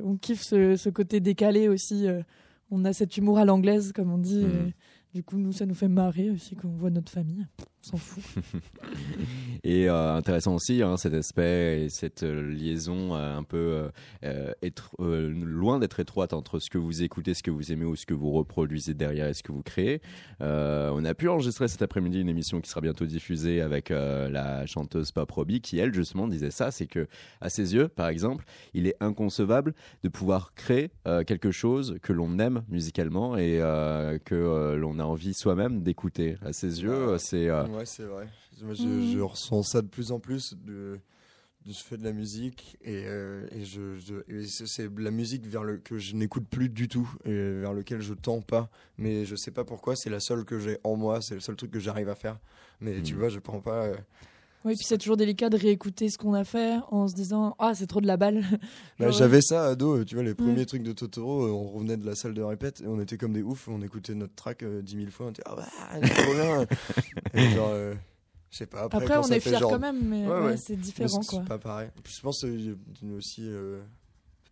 on kiffe ce, ce côté décalé aussi. euh, on a cet humour à l'anglaise, comme on dit. Et du coup, nous, ça nous fait marrer aussi quand on voit notre famille. On s'en fout. Et euh, intéressant aussi hein, cet aspect et cette euh, liaison euh, un peu euh, euh, loin d'être étroite entre ce que vous écoutez, ce que vous aimez ou ce que vous reproduisez derrière et ce que vous créez. Euh, on a pu enregistrer cet après-midi une émission qui sera bientôt diffusée avec euh, la chanteuse Pop Robbie qui elle justement disait ça, c'est que à ses yeux par exemple, il est inconcevable de pouvoir créer euh, quelque chose que l'on aime musicalement et euh, que euh, l'on a envie soi-même d'écouter. À ses yeux, euh, c'est euh, Ouais, c'est vrai. Moi, je, Mhm. je ressens ça de plus en plus. De, de- je fais de la musique et, euh, et, je, je- et c'est- la musique vers le, que je n'écoute plus du tout et vers lequel je tends pas. Mais je sais pas pourquoi, c'est la seule que j'ai en moi, c'est le seul truc que j'arrive à faire. Mais tu Mhm. vois, je prends pas. euh, Oui, puis c'est toujours délicat de réécouter ce qu'on a fait en se disant Ah, c'est trop de la balle. Bah, Genre, J'avais ça ado, euh, tu vois, les Ouais. premiers trucs de Totoro, euh, on revenait de la salle de répète et on était comme des oufs, on écoutait notre track euh, 10 000 fois, on était ah bah, c'est trop bien. et genre, euh, je sais pas, après, Après, on est fiers genre- quand même, mais Ouais, ouais, ouais. c'est différent. c'est quoi. pas pareil. Je pense une aussi, euh,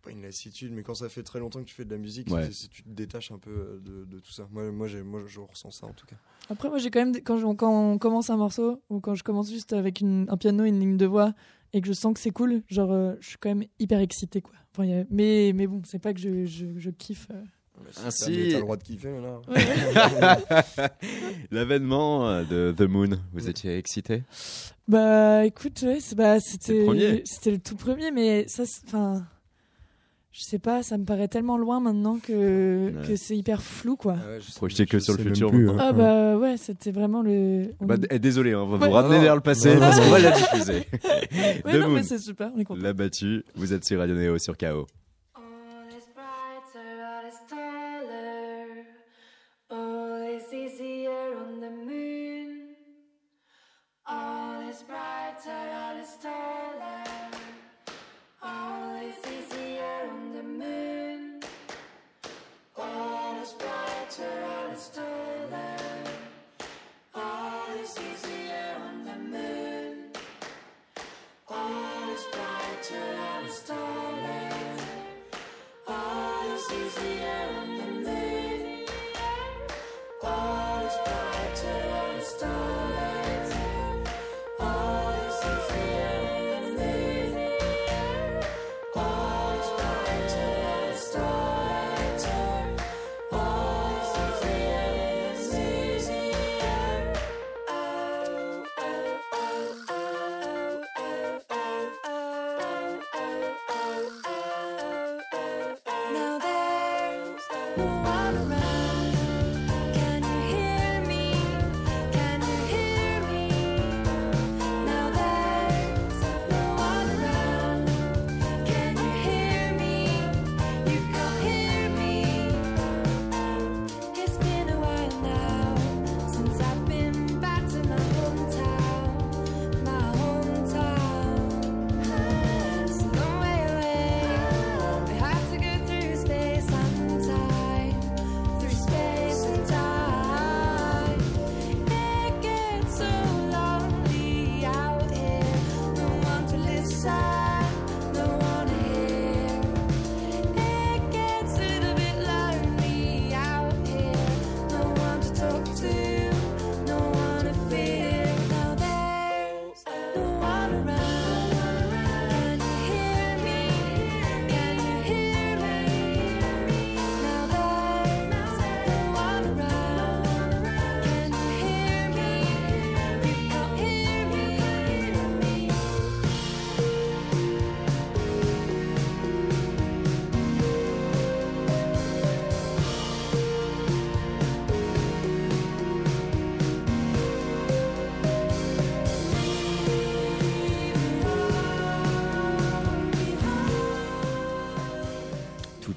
pas une lassitude, mais quand ça fait très longtemps que tu fais de la musique, Ouais. tu te détaches un peu euh, de, de tout ça. Moi, moi, j'ai- moi, je ressens ça en tout cas. Après, moi, j'ai quand même, quand, je- quand on commence un morceau, ou quand je commence juste avec une- un piano, une ligne de voix, et que je sens que c'est cool, genre, euh, je suis quand même hyper excitée, quoi. Enfin, a- mais, mais bon, c'est pas que je, je, je kiffe. euh. Ah, si si. t'as le droit de kiffer maintenant. L'avènement euh, de The Moon, vous étiez excité Bah, écoute, ouais, c'est- bah, c'était, c'était le tout premier, mais ça, c'est- enfin, je sais pas, ça me paraît tellement loin maintenant que, Ouais. que c'est hyper flou, quoi. Ah ouais, je sais- Projeté que je sur le futur plus, maintenant. hein. Ah bah ouais, c'était vraiment le. on- Bah, eh, désolé, hein, on va Ouais. vous ramener Non, vers le passé non, parce qu'on va la diffuser. Ouais, non, Moon, mais c'est super, on est content. l'a battu, vous êtes sur Radio Néo sur KO.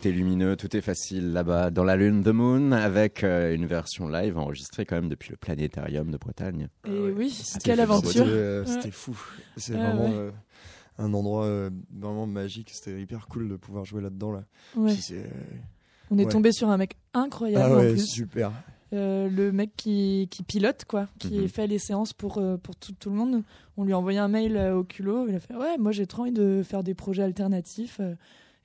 Tout est lumineux, tout est facile là-bas dans la lune The Moon avec euh, une version live enregistrée quand même depuis le planétarium de Bretagne. Et ouais. oui, C'était quelle aventure. C'était euh, Ouais. fou. C'est Ouais, vraiment ouais. euh, un endroit euh, vraiment magique. C'était hyper cool de pouvoir jouer là-dedans. Là. Ouais. Euh, On est Ouais. tombé sur un mec incroyable Ah en plus. super. euh, le mec qui, qui pilote, quoi, qui Mhm. fait les séances pour, euh, pour tout, tout le monde. On lui a envoyé un mail euh, au culot. Il a fait Ouais, moi j'ai trop envie de faire des projets alternatifs.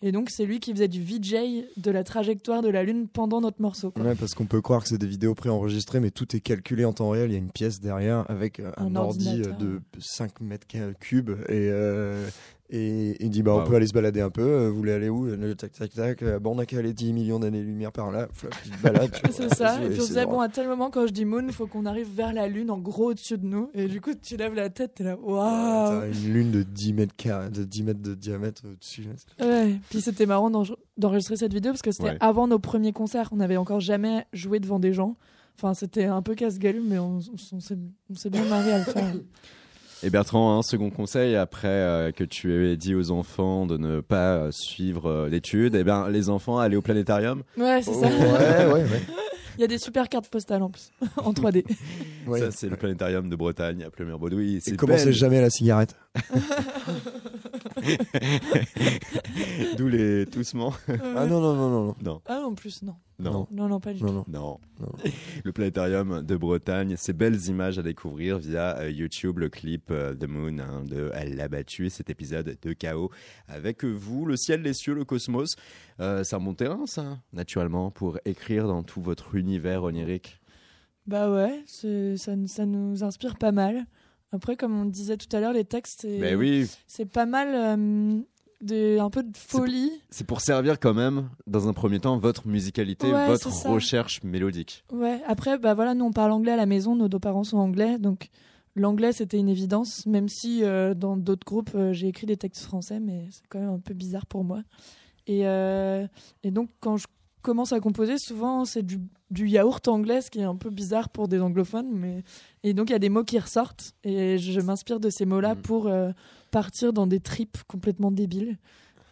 Et donc, c'est lui qui faisait du VJ de la trajectoire de la Lune pendant notre morceau. Quoi. Ouais, parce qu'on peut croire que c'est des vidéos préenregistrées, mais tout est calculé en temps réel. Il y a une pièce derrière avec euh, un, Un ordi euh, de 5 mètres cubes et, euh, et il dit bah, Wow. on peut aller se balader un peu. euh, Vous voulez aller où? Euh, Tac, tac, tac. euh, Bon, on a qu'à aller 10 millions d'années-lumière par là. Flop, tu te balades, tu vois. C'est ça. Et puis on se disait, bon, à tel moment, quand je dis moon, il faut qu'on arrive vers la lune, en gros au-dessus de nous. Et du coup, tu lèves la tête, t'es là, waouh! T'as une lune de 10 mètres, de 10 mètres de diamètre au-dessus. Ouais. Puis c'était marrant d'en- d'enregistrer cette vidéo parce que c'était Ouais. avant nos premiers concerts. On n'avait encore jamais joué devant des gens. Enfin, c'était un peu casse-gueule, mais on, on s'est on s'est bien marré à le faire. Et Bertrand, un second conseil après euh, que tu aies dit aux enfants de ne pas euh, suivre euh, l'étude, eh ben les enfants aller au planétarium. Ouais, c'est ça. Ouais, ouais, ouais. Il y a des super cartes postales en plus, en 3D. Ouais. Ça c'est le planétarium de Bretagne à Plumeur-Baudouin. Et commencez belle. jamais à la cigarette? D'où les toussements. Ah non, non, non, non. non. Non, Ah, en plus, non. non, Non, non, pas du Non, tout. non. non. Non. Le planétarium de Bretagne, ces belles images à découvrir via euh, YouTube, le clip euh, The Moon hein, de Elle l'a battu, cet épisode de Chaos. Avec vous, le ciel, les cieux, le cosmos. Euh, c'est un bon terrain, ça, naturellement, pour écrire dans tout votre univers onirique. Bah ouais, ça, ça nous inspire pas mal. Après, comme on disait tout à l'heure, les textes, c'est oui, pas mal euh, de, un peu de folie. c'est pour servir quand même, dans un premier temps, votre musicalité, Ouais, votre recherche mélodique. Ouais, après, bah voilà, nous on parle anglais à la maison, nos deux parents sont anglais, donc l'anglais c'était une évidence, même si euh, dans d'autres groupes euh, j'ai écrit des textes français, mais c'est quand même un peu bizarre pour moi. Et, et donc quand je commence à composer, souvent c'est du, du yaourt anglais, ce qui est un peu bizarre pour des anglophones, mais et donc il y a des mots qui ressortent, et je, m'inspire de ces mots-là Mhm. pour euh, partir dans des tripes complètement débiles.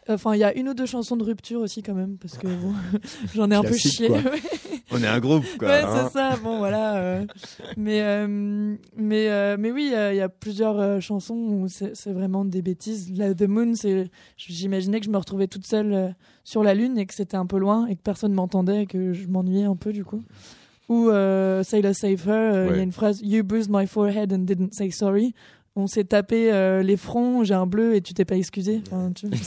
Enfin, il y a une ou deux chansons de rupture aussi quand même, parce que bon, j'en ai un peu chié. On est un groupe, quoi. Ouais, hein. c'est ça. Bon, voilà. euh, mais, euh, mais, euh, mais oui, il y a plusieurs chansons où c'est vraiment des bêtises. La The Moon, c'est, j'imaginais que je me retrouvais toute seule sur la Lune et que c'était un peu loin et que personne m'entendait et que je m'ennuyais un peu du coup. Ou Sailor Save Her, euh, il y a une phrase You bruised my forehead and didn't say sorry. On s'est tapé euh, les fronts, j'ai un bleu et tu t'es pas excusé. Enfin, tu vois,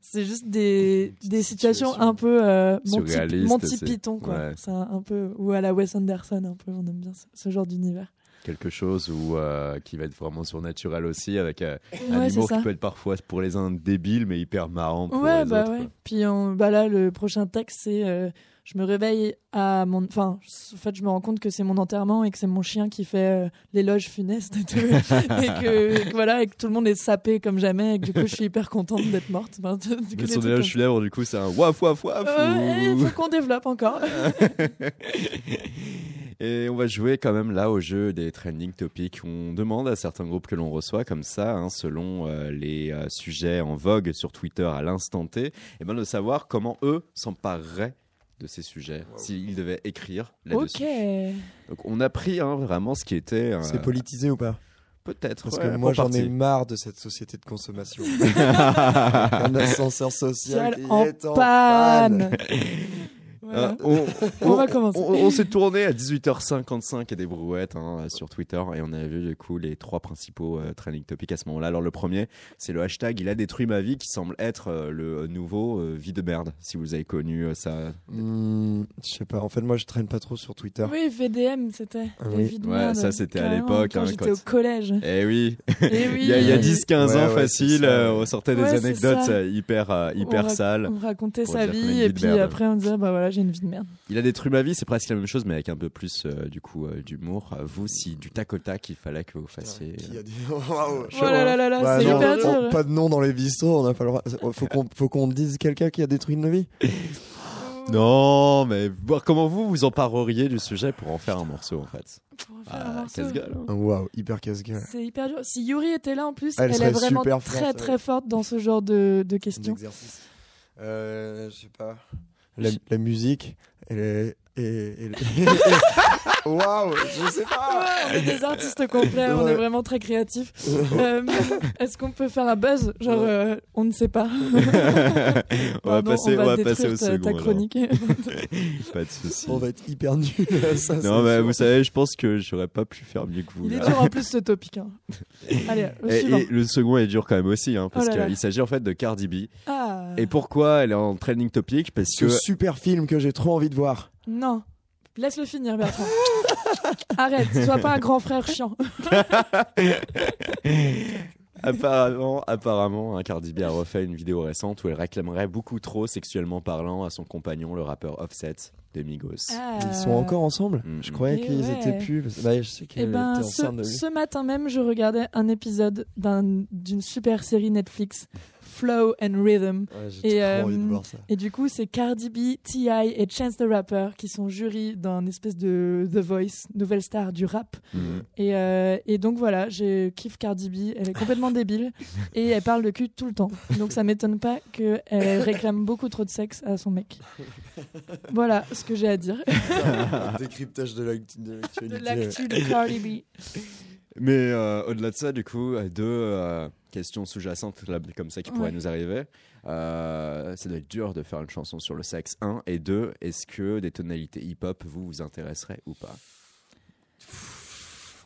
c'est- juste des, des situations Situation un peu euh, Monty, Python, quoi. ouais. C'est un, un peu ou à la Wes Anderson, un peu. On aime bien ce, ce genre d'univers. Quelque chose où, euh, qui va être vraiment surnaturel aussi, avec euh, un Ouais, humour qui peut être parfois pour les uns débile, mais hyper marrant pour Ouais, les bah autres. quoi. Puis on, bah là, le prochain texte, c'est je me réveille à mon, enfin, en fait, je me rends compte que c'est mon enterrement et que c'est mon chien qui fait euh, l'éloge funeste et tout, et que, que voilà, et que tout le monde est sapé comme jamais, et que du coup, je suis hyper contente d'être morte. Enfin, du coup, Mais son éloge funèbre, du coup, c'est un waf waf waf. ou- il faut qu'on développe encore. Et on va jouer quand même là au jeu des trending topics. On demande à certains groupes que l'on reçoit comme ça, hein, selon euh, les euh, sujets en vogue sur Twitter à l'instant T, et ben de savoir comment eux s'empareraient de ces sujets s'ils devaient écrire là-dessus. ok. Donc on a pris hein, vraiment ce qui était euh, C'est politisé ou pas? Peut-être Parce ouais, que moi j'en ai marre de cette société de consommation. Un ascenseur social qui en est en panne. panne. Voilà. Hein, on, On va commencer. On, on s'est tourné à 18h55 et des brouettes hein, sur Twitter et on a vu du coup les trois principaux euh, trending topics à ce moment-là. Alors le premier, c'est le hashtag il a détruit ma vie qui semble être euh, le nouveau euh, vie de merde. Si vous avez connu euh, ça. Hmm, je sais pas, en fait moi je traîne pas trop sur Twitter. Oui, VDM, c'était. Ah oui. vies de Ouais, merde, ça, c'était à l'époque, Quand hein, j'étais quand- au collège. Eh oui, Et oui. il y a, il y a oui. 10-15 Ouais, ans ouais, facile, euh, on sortait des anecdotes ça. euh, hyper, euh, hyper On sales. On racontait sa a vie vie et puis merde. après on disait bah voilà j'ai une vie de merde. Il a détruit ma vie, c'est presque la même chose mais avec un peu plus euh, du coup euh, d'humour. Euh, Vous, si du tac au tac, il fallait que vous fassiez. Qui a dit Waouh, Oh là là là là, Bah c'est non, hyper on- dur. Pas de nom dans les bistrots, on n'a pas le droit. Faut qu'on faut qu'on dise quelqu'un qui a détruit nos vies. Non, mais voir comment vous vous empareriez du sujet pour en faire un morceau en fait. Pour faire un Ah, morceau. casse-gueule. hein. Waouh, hyper casse-gueule. C'est hyper dur. Si Yuri était là en plus, Elle elle, est serait vraiment super très forte, très ouais. forte dans ce genre de, de questions. D'exercice. Euh, je sais pas. La, la musique, elle est. et- et- Waouh, je sais pas. Ouais, on est des artistes complets, on est vraiment très créatifs. Euh, Est-ce qu'on peut faire un buzz Genre, Ouais. euh, on ne sait pas. on va passer, on va, on va passer au ta, second. ta chronique. Pas de souci. On va être hyper nuls. Non, mais vous savez, je pense que j'aurais pas pu faire mieux que vous. Il est là. dur en plus ce topic. hein. Allez, le Et, suivant. et le second est dur quand même aussi, hein, parce Oh qu'il s'agit en fait de Cardi B. Ah. Et pourquoi elle est en trending topic? Parce Ce que super film que j'ai trop envie de voir. Non. Laisse-le finir, Bertrand. Arrête, sois pas un grand frère chiant. apparemment, apparemment, hein, Cardi B a refait une vidéo récente où elle réclamerait beaucoup trop sexuellement parlant à son compagnon, le rappeur Offset de Migos. Ah. Ils sont encore ensemble? Je croyais Eh qu'ils ouais. étaient plus. Bah, je sais Eh qu'elle ben, de ce, lui. ce matin même, je regardais un épisode d'un- d'une super série Netflix, Flow and Rhythm. Ouais, j'ai Et, trop envie de euh, voir ça. Et du coup, c'est Cardi B, T.I. et Chance the Rapper qui sont jurys d'un espèce de The Voice, nouvelle star du rap. Mhm. Et, euh, et donc voilà, je kiffe Cardi B. Elle est complètement débile et elle parle de cul tout le temps. Donc ça m'étonne pas qu'elle réclame beaucoup trop de sexe à son mec. Voilà ce que j'ai à dire Décryptage de l'actu- de de l'actualité. l'actu de Cardi B. Mais euh, au-delà de ça, du coup, euh, deux euh, questions sous-jacentes comme ça qui pourraient Ouais. nous arriver. Euh, ça doit être dur de faire une chanson sur le sexe. Un et deux, est-ce que des tonalités hip-hop vous vous intéresseraient ou pas?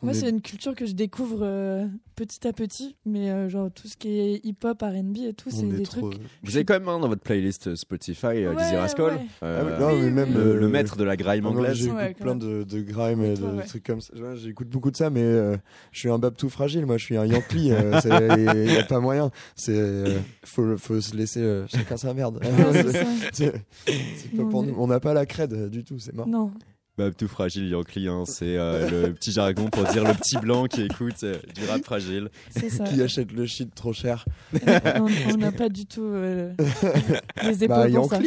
Moi, est- c'est une culture que je découvre euh, petit à petit, mais euh, genre tout ce qui est hip-hop, R&B et tout, c'est est des trop- trucs. Vous avez quand même un dans votre playlist Spotify, euh, Ouais, Dizzy Rascal, ouais. euh, Ah oui, non, mais même le, euh, le maître de la grime anglaise. J'écoute Ouais, plein de, de grime et Et toi, de ouais. trucs comme ça. J'écoute beaucoup de ça, mais euh, je suis un bab tout fragile. Moi, je suis un Yankee. Il n'y a pas moyen. C'est euh, faut, faut se laisser euh, chacun sa merde. Ouais, c'est pas pour nous. On n'a pas la crède du tout. C'est mort. Non, Bah, tout fragile, Yankee, hein, c'est euh, le petit jargon pour dire le petit blanc qui écoute euh, du rap fragile. ça. Qui achète le shit trop cher on n'a pas du tout euh, les épaules Bah, pour ça.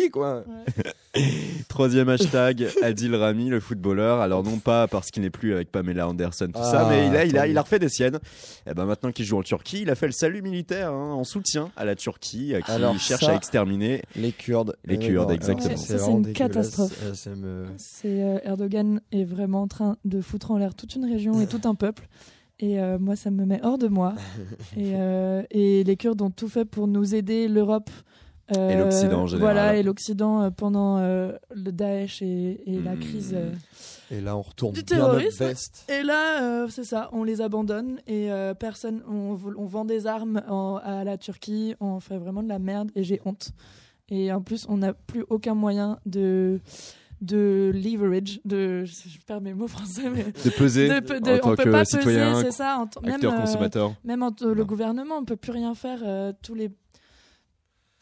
Troisième hashtag, Adil Rami, le footballeur. Alors non pas parce qu'il n'est plus avec Pamela Anderson, tout ça, Ah, mais il a, il, a, tant il a refait des siennes. Et ben maintenant qu'il joue en Turquie, il a fait le salut militaire hein, en soutien à la Turquie, euh, qui Alors cherche ça- à exterminer. Les Kurdes. Les Euh, Kurdes, exactement. c'est une catastrophe. Euh, C'est euh, Erdogan est vraiment en train de foutre en l'air toute une région et tout un peuple. Et euh, moi, ça me met hors de moi. Et, euh, et les Kurdes ont tout fait pour nous aider, l'Europe. euh, Et l'Occident en général. Voilà, et l'Occident euh, pendant euh, le Daesh et, et la Mm. crise. euh. Et là, on retourne Du bien notre terrorisme. veste. Et là, euh, c'est ça, on les abandonne et euh, personne, on, on vend des armes en- à la Turquie, on fait vraiment de la merde et j'ai honte. Et en plus, on n'a plus aucun moyen de de leverage, de je perds mes mots français, mais De peser de, en on tant peut que pas citoyen, peser, c'est ça, en t- même acteur euh, consommateur. même en t- le gouvernement, on peut plus rien faire. euh, tous les,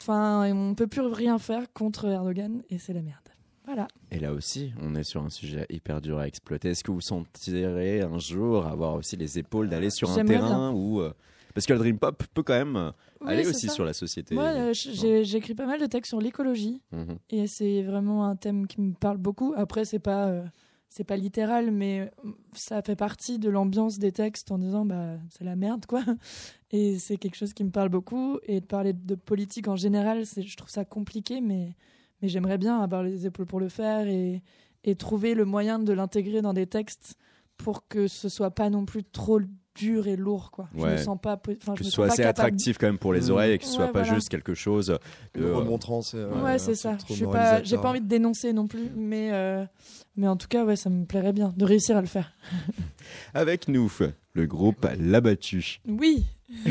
enfin, on peut plus rien faire contre Erdogan et c'est la merde. Voilà. Et là aussi, on est sur un sujet hyper dur à exploiter. Est-ce que vous sentirez un jour avoir aussi les épaules d'aller sur un terrain où euh, parce que le dream pop peut quand même euh, Oui, aller aussi ça. sur la société. Moi, euh, j'ai écrit pas mal de textes sur l'écologie. Mhm. Et c'est vraiment un thème qui me parle beaucoup. Après, c'est pas, euh, c'est pas littéral, mais euh, ça fait partie de l'ambiance des textes en disant bah c'est la merde quoi. Et c'est quelque chose qui me parle beaucoup. Et de parler de politique en général, je trouve ça compliqué, mais mais j'aimerais bien avoir les épaules pour le faire et et trouver le moyen de l'intégrer dans des textes pour que ce soit pas non plus trop dur et lourd quoi. Je Ouais. me sens pas, enfin que je me sens soit pas assez capable. attractif quand même pour les Mmh. oreilles et que ce soit Ouais, pas voilà. juste quelque chose de Le remontrance. euh, Ouais, c'est ça. Je pas, j'ai pas envie de dénoncer non plus, mais euh, mais en tout cas, ouais, ça me plairait bien de réussir à le faire. avec nous le groupe L'Abattu. Oui,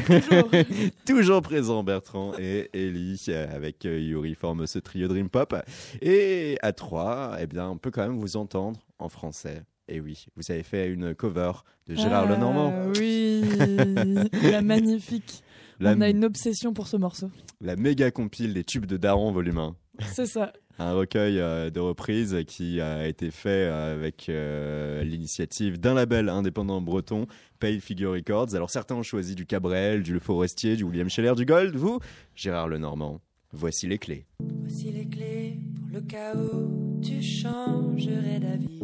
toujours. Toujours présent Bertrand et Ellie avec euh, Yuri forme ce trio Dream Pop et à trois eh bien on peut quand même vous entendre en français. Et oui, vous avez fait une cover de Gérard Ah, Lenormand. Oui, la magnifique. La, On a une obsession pour ce morceau. la méga compile des tubes de Daron volume 1. C'est ça. Un recueil euh, de reprises qui a été fait euh, avec euh, l'initiative d'un label indépendant breton, Pale Figure Records. Alors certains ont choisi du Cabrel, du Le Forestier, du William Scheller, du Gold. Vous, Gérard Lenormand, voici les clés. Voici les clés pour le chaos, tu changerais d'avis.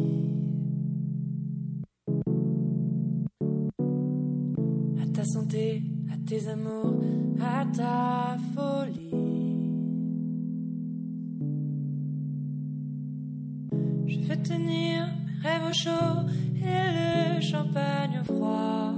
Ta santé, à tes amours, à ta folie. Je veux tenir, mais rêve au chaud et le champagne au froid,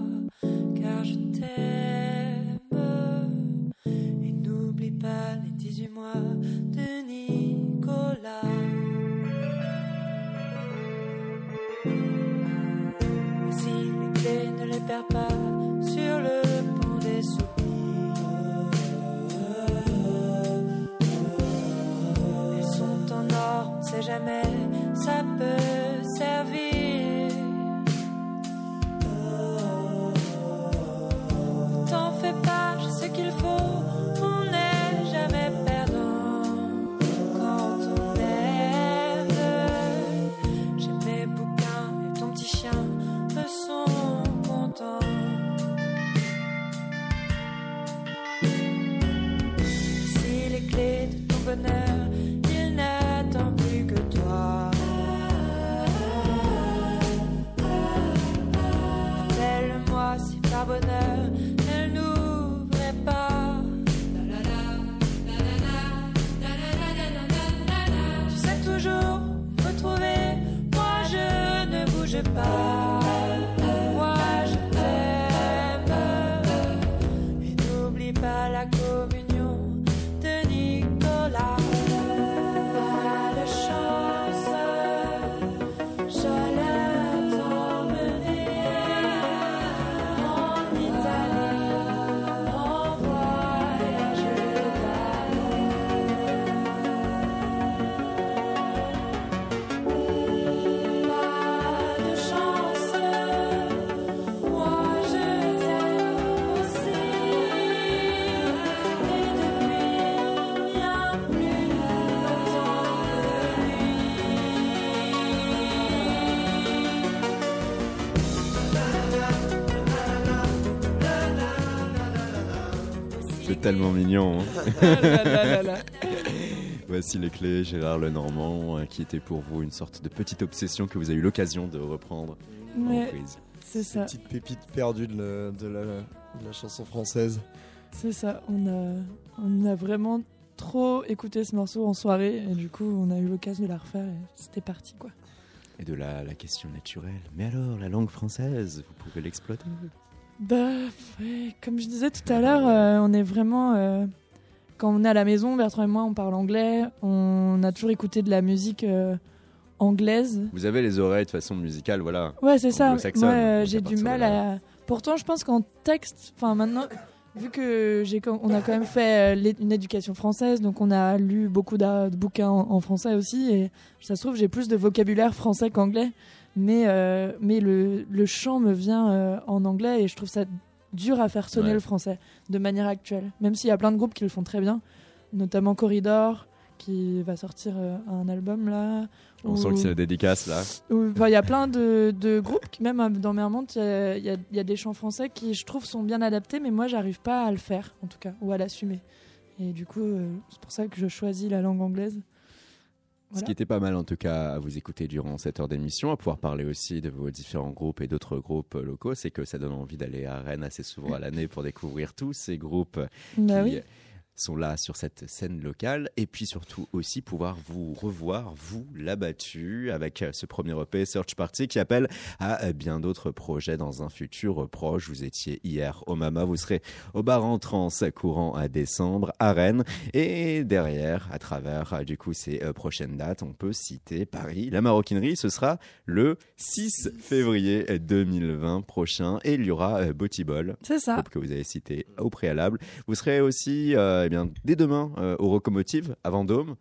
tellement mignon. hein. Ah là là là là. Voici les clés, Gérard Lenormand, euh, qui était pour vous une sorte de petite obsession que vous avez eu l'occasion de reprendre en Ouais, prise. c'est ça, Petite pépite perdue de, la- de la, de la chanson française. c'est ça. On a, on a vraiment trop écouté ce morceau en soirée et du coup on a eu l'occasion de la refaire et c'était parti quoi. Et de la, la question naturelle. Mais alors, la langue française, vous pouvez l'exploiter? Bah, ouais, comme je disais tout à l'heure, euh, on est vraiment. euh, quand on est à la maison, Bertrand et moi, on parle anglais. On a toujours écouté de la musique euh, anglaise. Vous avez les oreilles de façon musicale, voilà. Ouais, c'est ça. Moi, j'ai du mal à. Pourtant, je pense qu'en texte, enfin maintenant, vu que j'ai, on a quand même fait une éducation française, donc on a lu beaucoup de bouquins en, en français aussi, et ça se trouve j'ai plus de vocabulaire français qu'anglais, mais euh, mais le, le chant me vient euh, en anglais et je trouve ça dur à faire sonner Ouais. le français de manière actuelle, même s'il y a plein de groupes qui le font très bien, notamment Corridor qui va sortir euh, un album là. On sent que c'est la dédicace là. Il y a plein de, de groupes, qui, même dans Mermont, il y y y a des chants français qui, je trouve, sont bien adaptés, mais moi, j'arrive pas à le faire, en tout cas, ou à l'assumer. Et du coup, c'est pour ça que je choisis la langue anglaise. Ce qui était pas mal en tout cas à vous écouter durant cette heure d'émission, à pouvoir parler aussi de vos différents groupes et d'autres groupes locaux, c'est que ça donne envie d'aller à Rennes assez souvent à l'année pour découvrir tous ces groupes Bah qui oui. Sont là sur cette scène locale et puis surtout aussi pouvoir vous revoir, vous, l'abattu, avec euh, ce premier EP Search Party qui appelle à euh, bien d'autres projets dans un futur proche. Vous étiez hier au Mama, vous serez au bar en trans courant à décembre à Rennes et derrière, à travers euh, du coup ces prochaines dates, on peut citer Paris. La maroquinerie, ce sera le 6 février 2020 prochain et il y aura Ball C'est ça. que vous avez cité au préalable. Vous serez aussi euh, eh bien, dès demain euh, au Locomotive à Vendôme.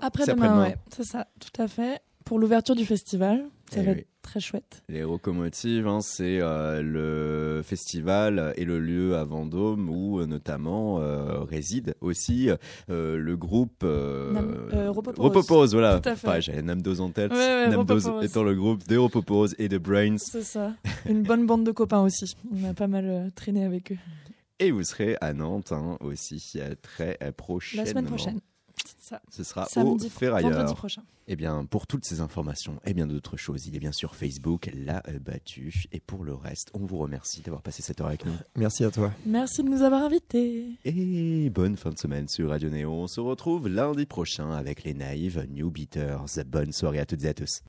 Après après-demain. ouais. C'est ça, tout à fait. Pour l'ouverture du festival, ça Eh va oui. être très chouette. Les Locomotives, hein, c'est euh, le festival et le lieu à Vendôme où euh, notamment euh, réside aussi euh, le groupe euh, euh. Ropopose, voilà. Enfin, J'avais Namdos en tête. Ouais, ouais, Namdos Ropopose. étant le groupe des Ropopose et de Brains. C'est ça. Une bonne bande de copains aussi. On a pas mal euh, traîné avec eux. Et vous serez à Nantes hein, aussi euh, très euh, prochainement. La semaine prochaine. C'est ça. Ce sera Samedi, au Ferrailleur. vendredi prochain. Eh bien, pour toutes ces informations et bien d'autres choses, il est bien sûr Facebook, la euh, battue. Et pour le reste, on vous remercie d'avoir passé cette heure avec nous. Merci à toi. Merci de nous avoir invités. Et bonne fin de semaine sur Radio Néo. On se retrouve lundi prochain avec les naïves New Beaters. Bonne soirée à toutes et à tous.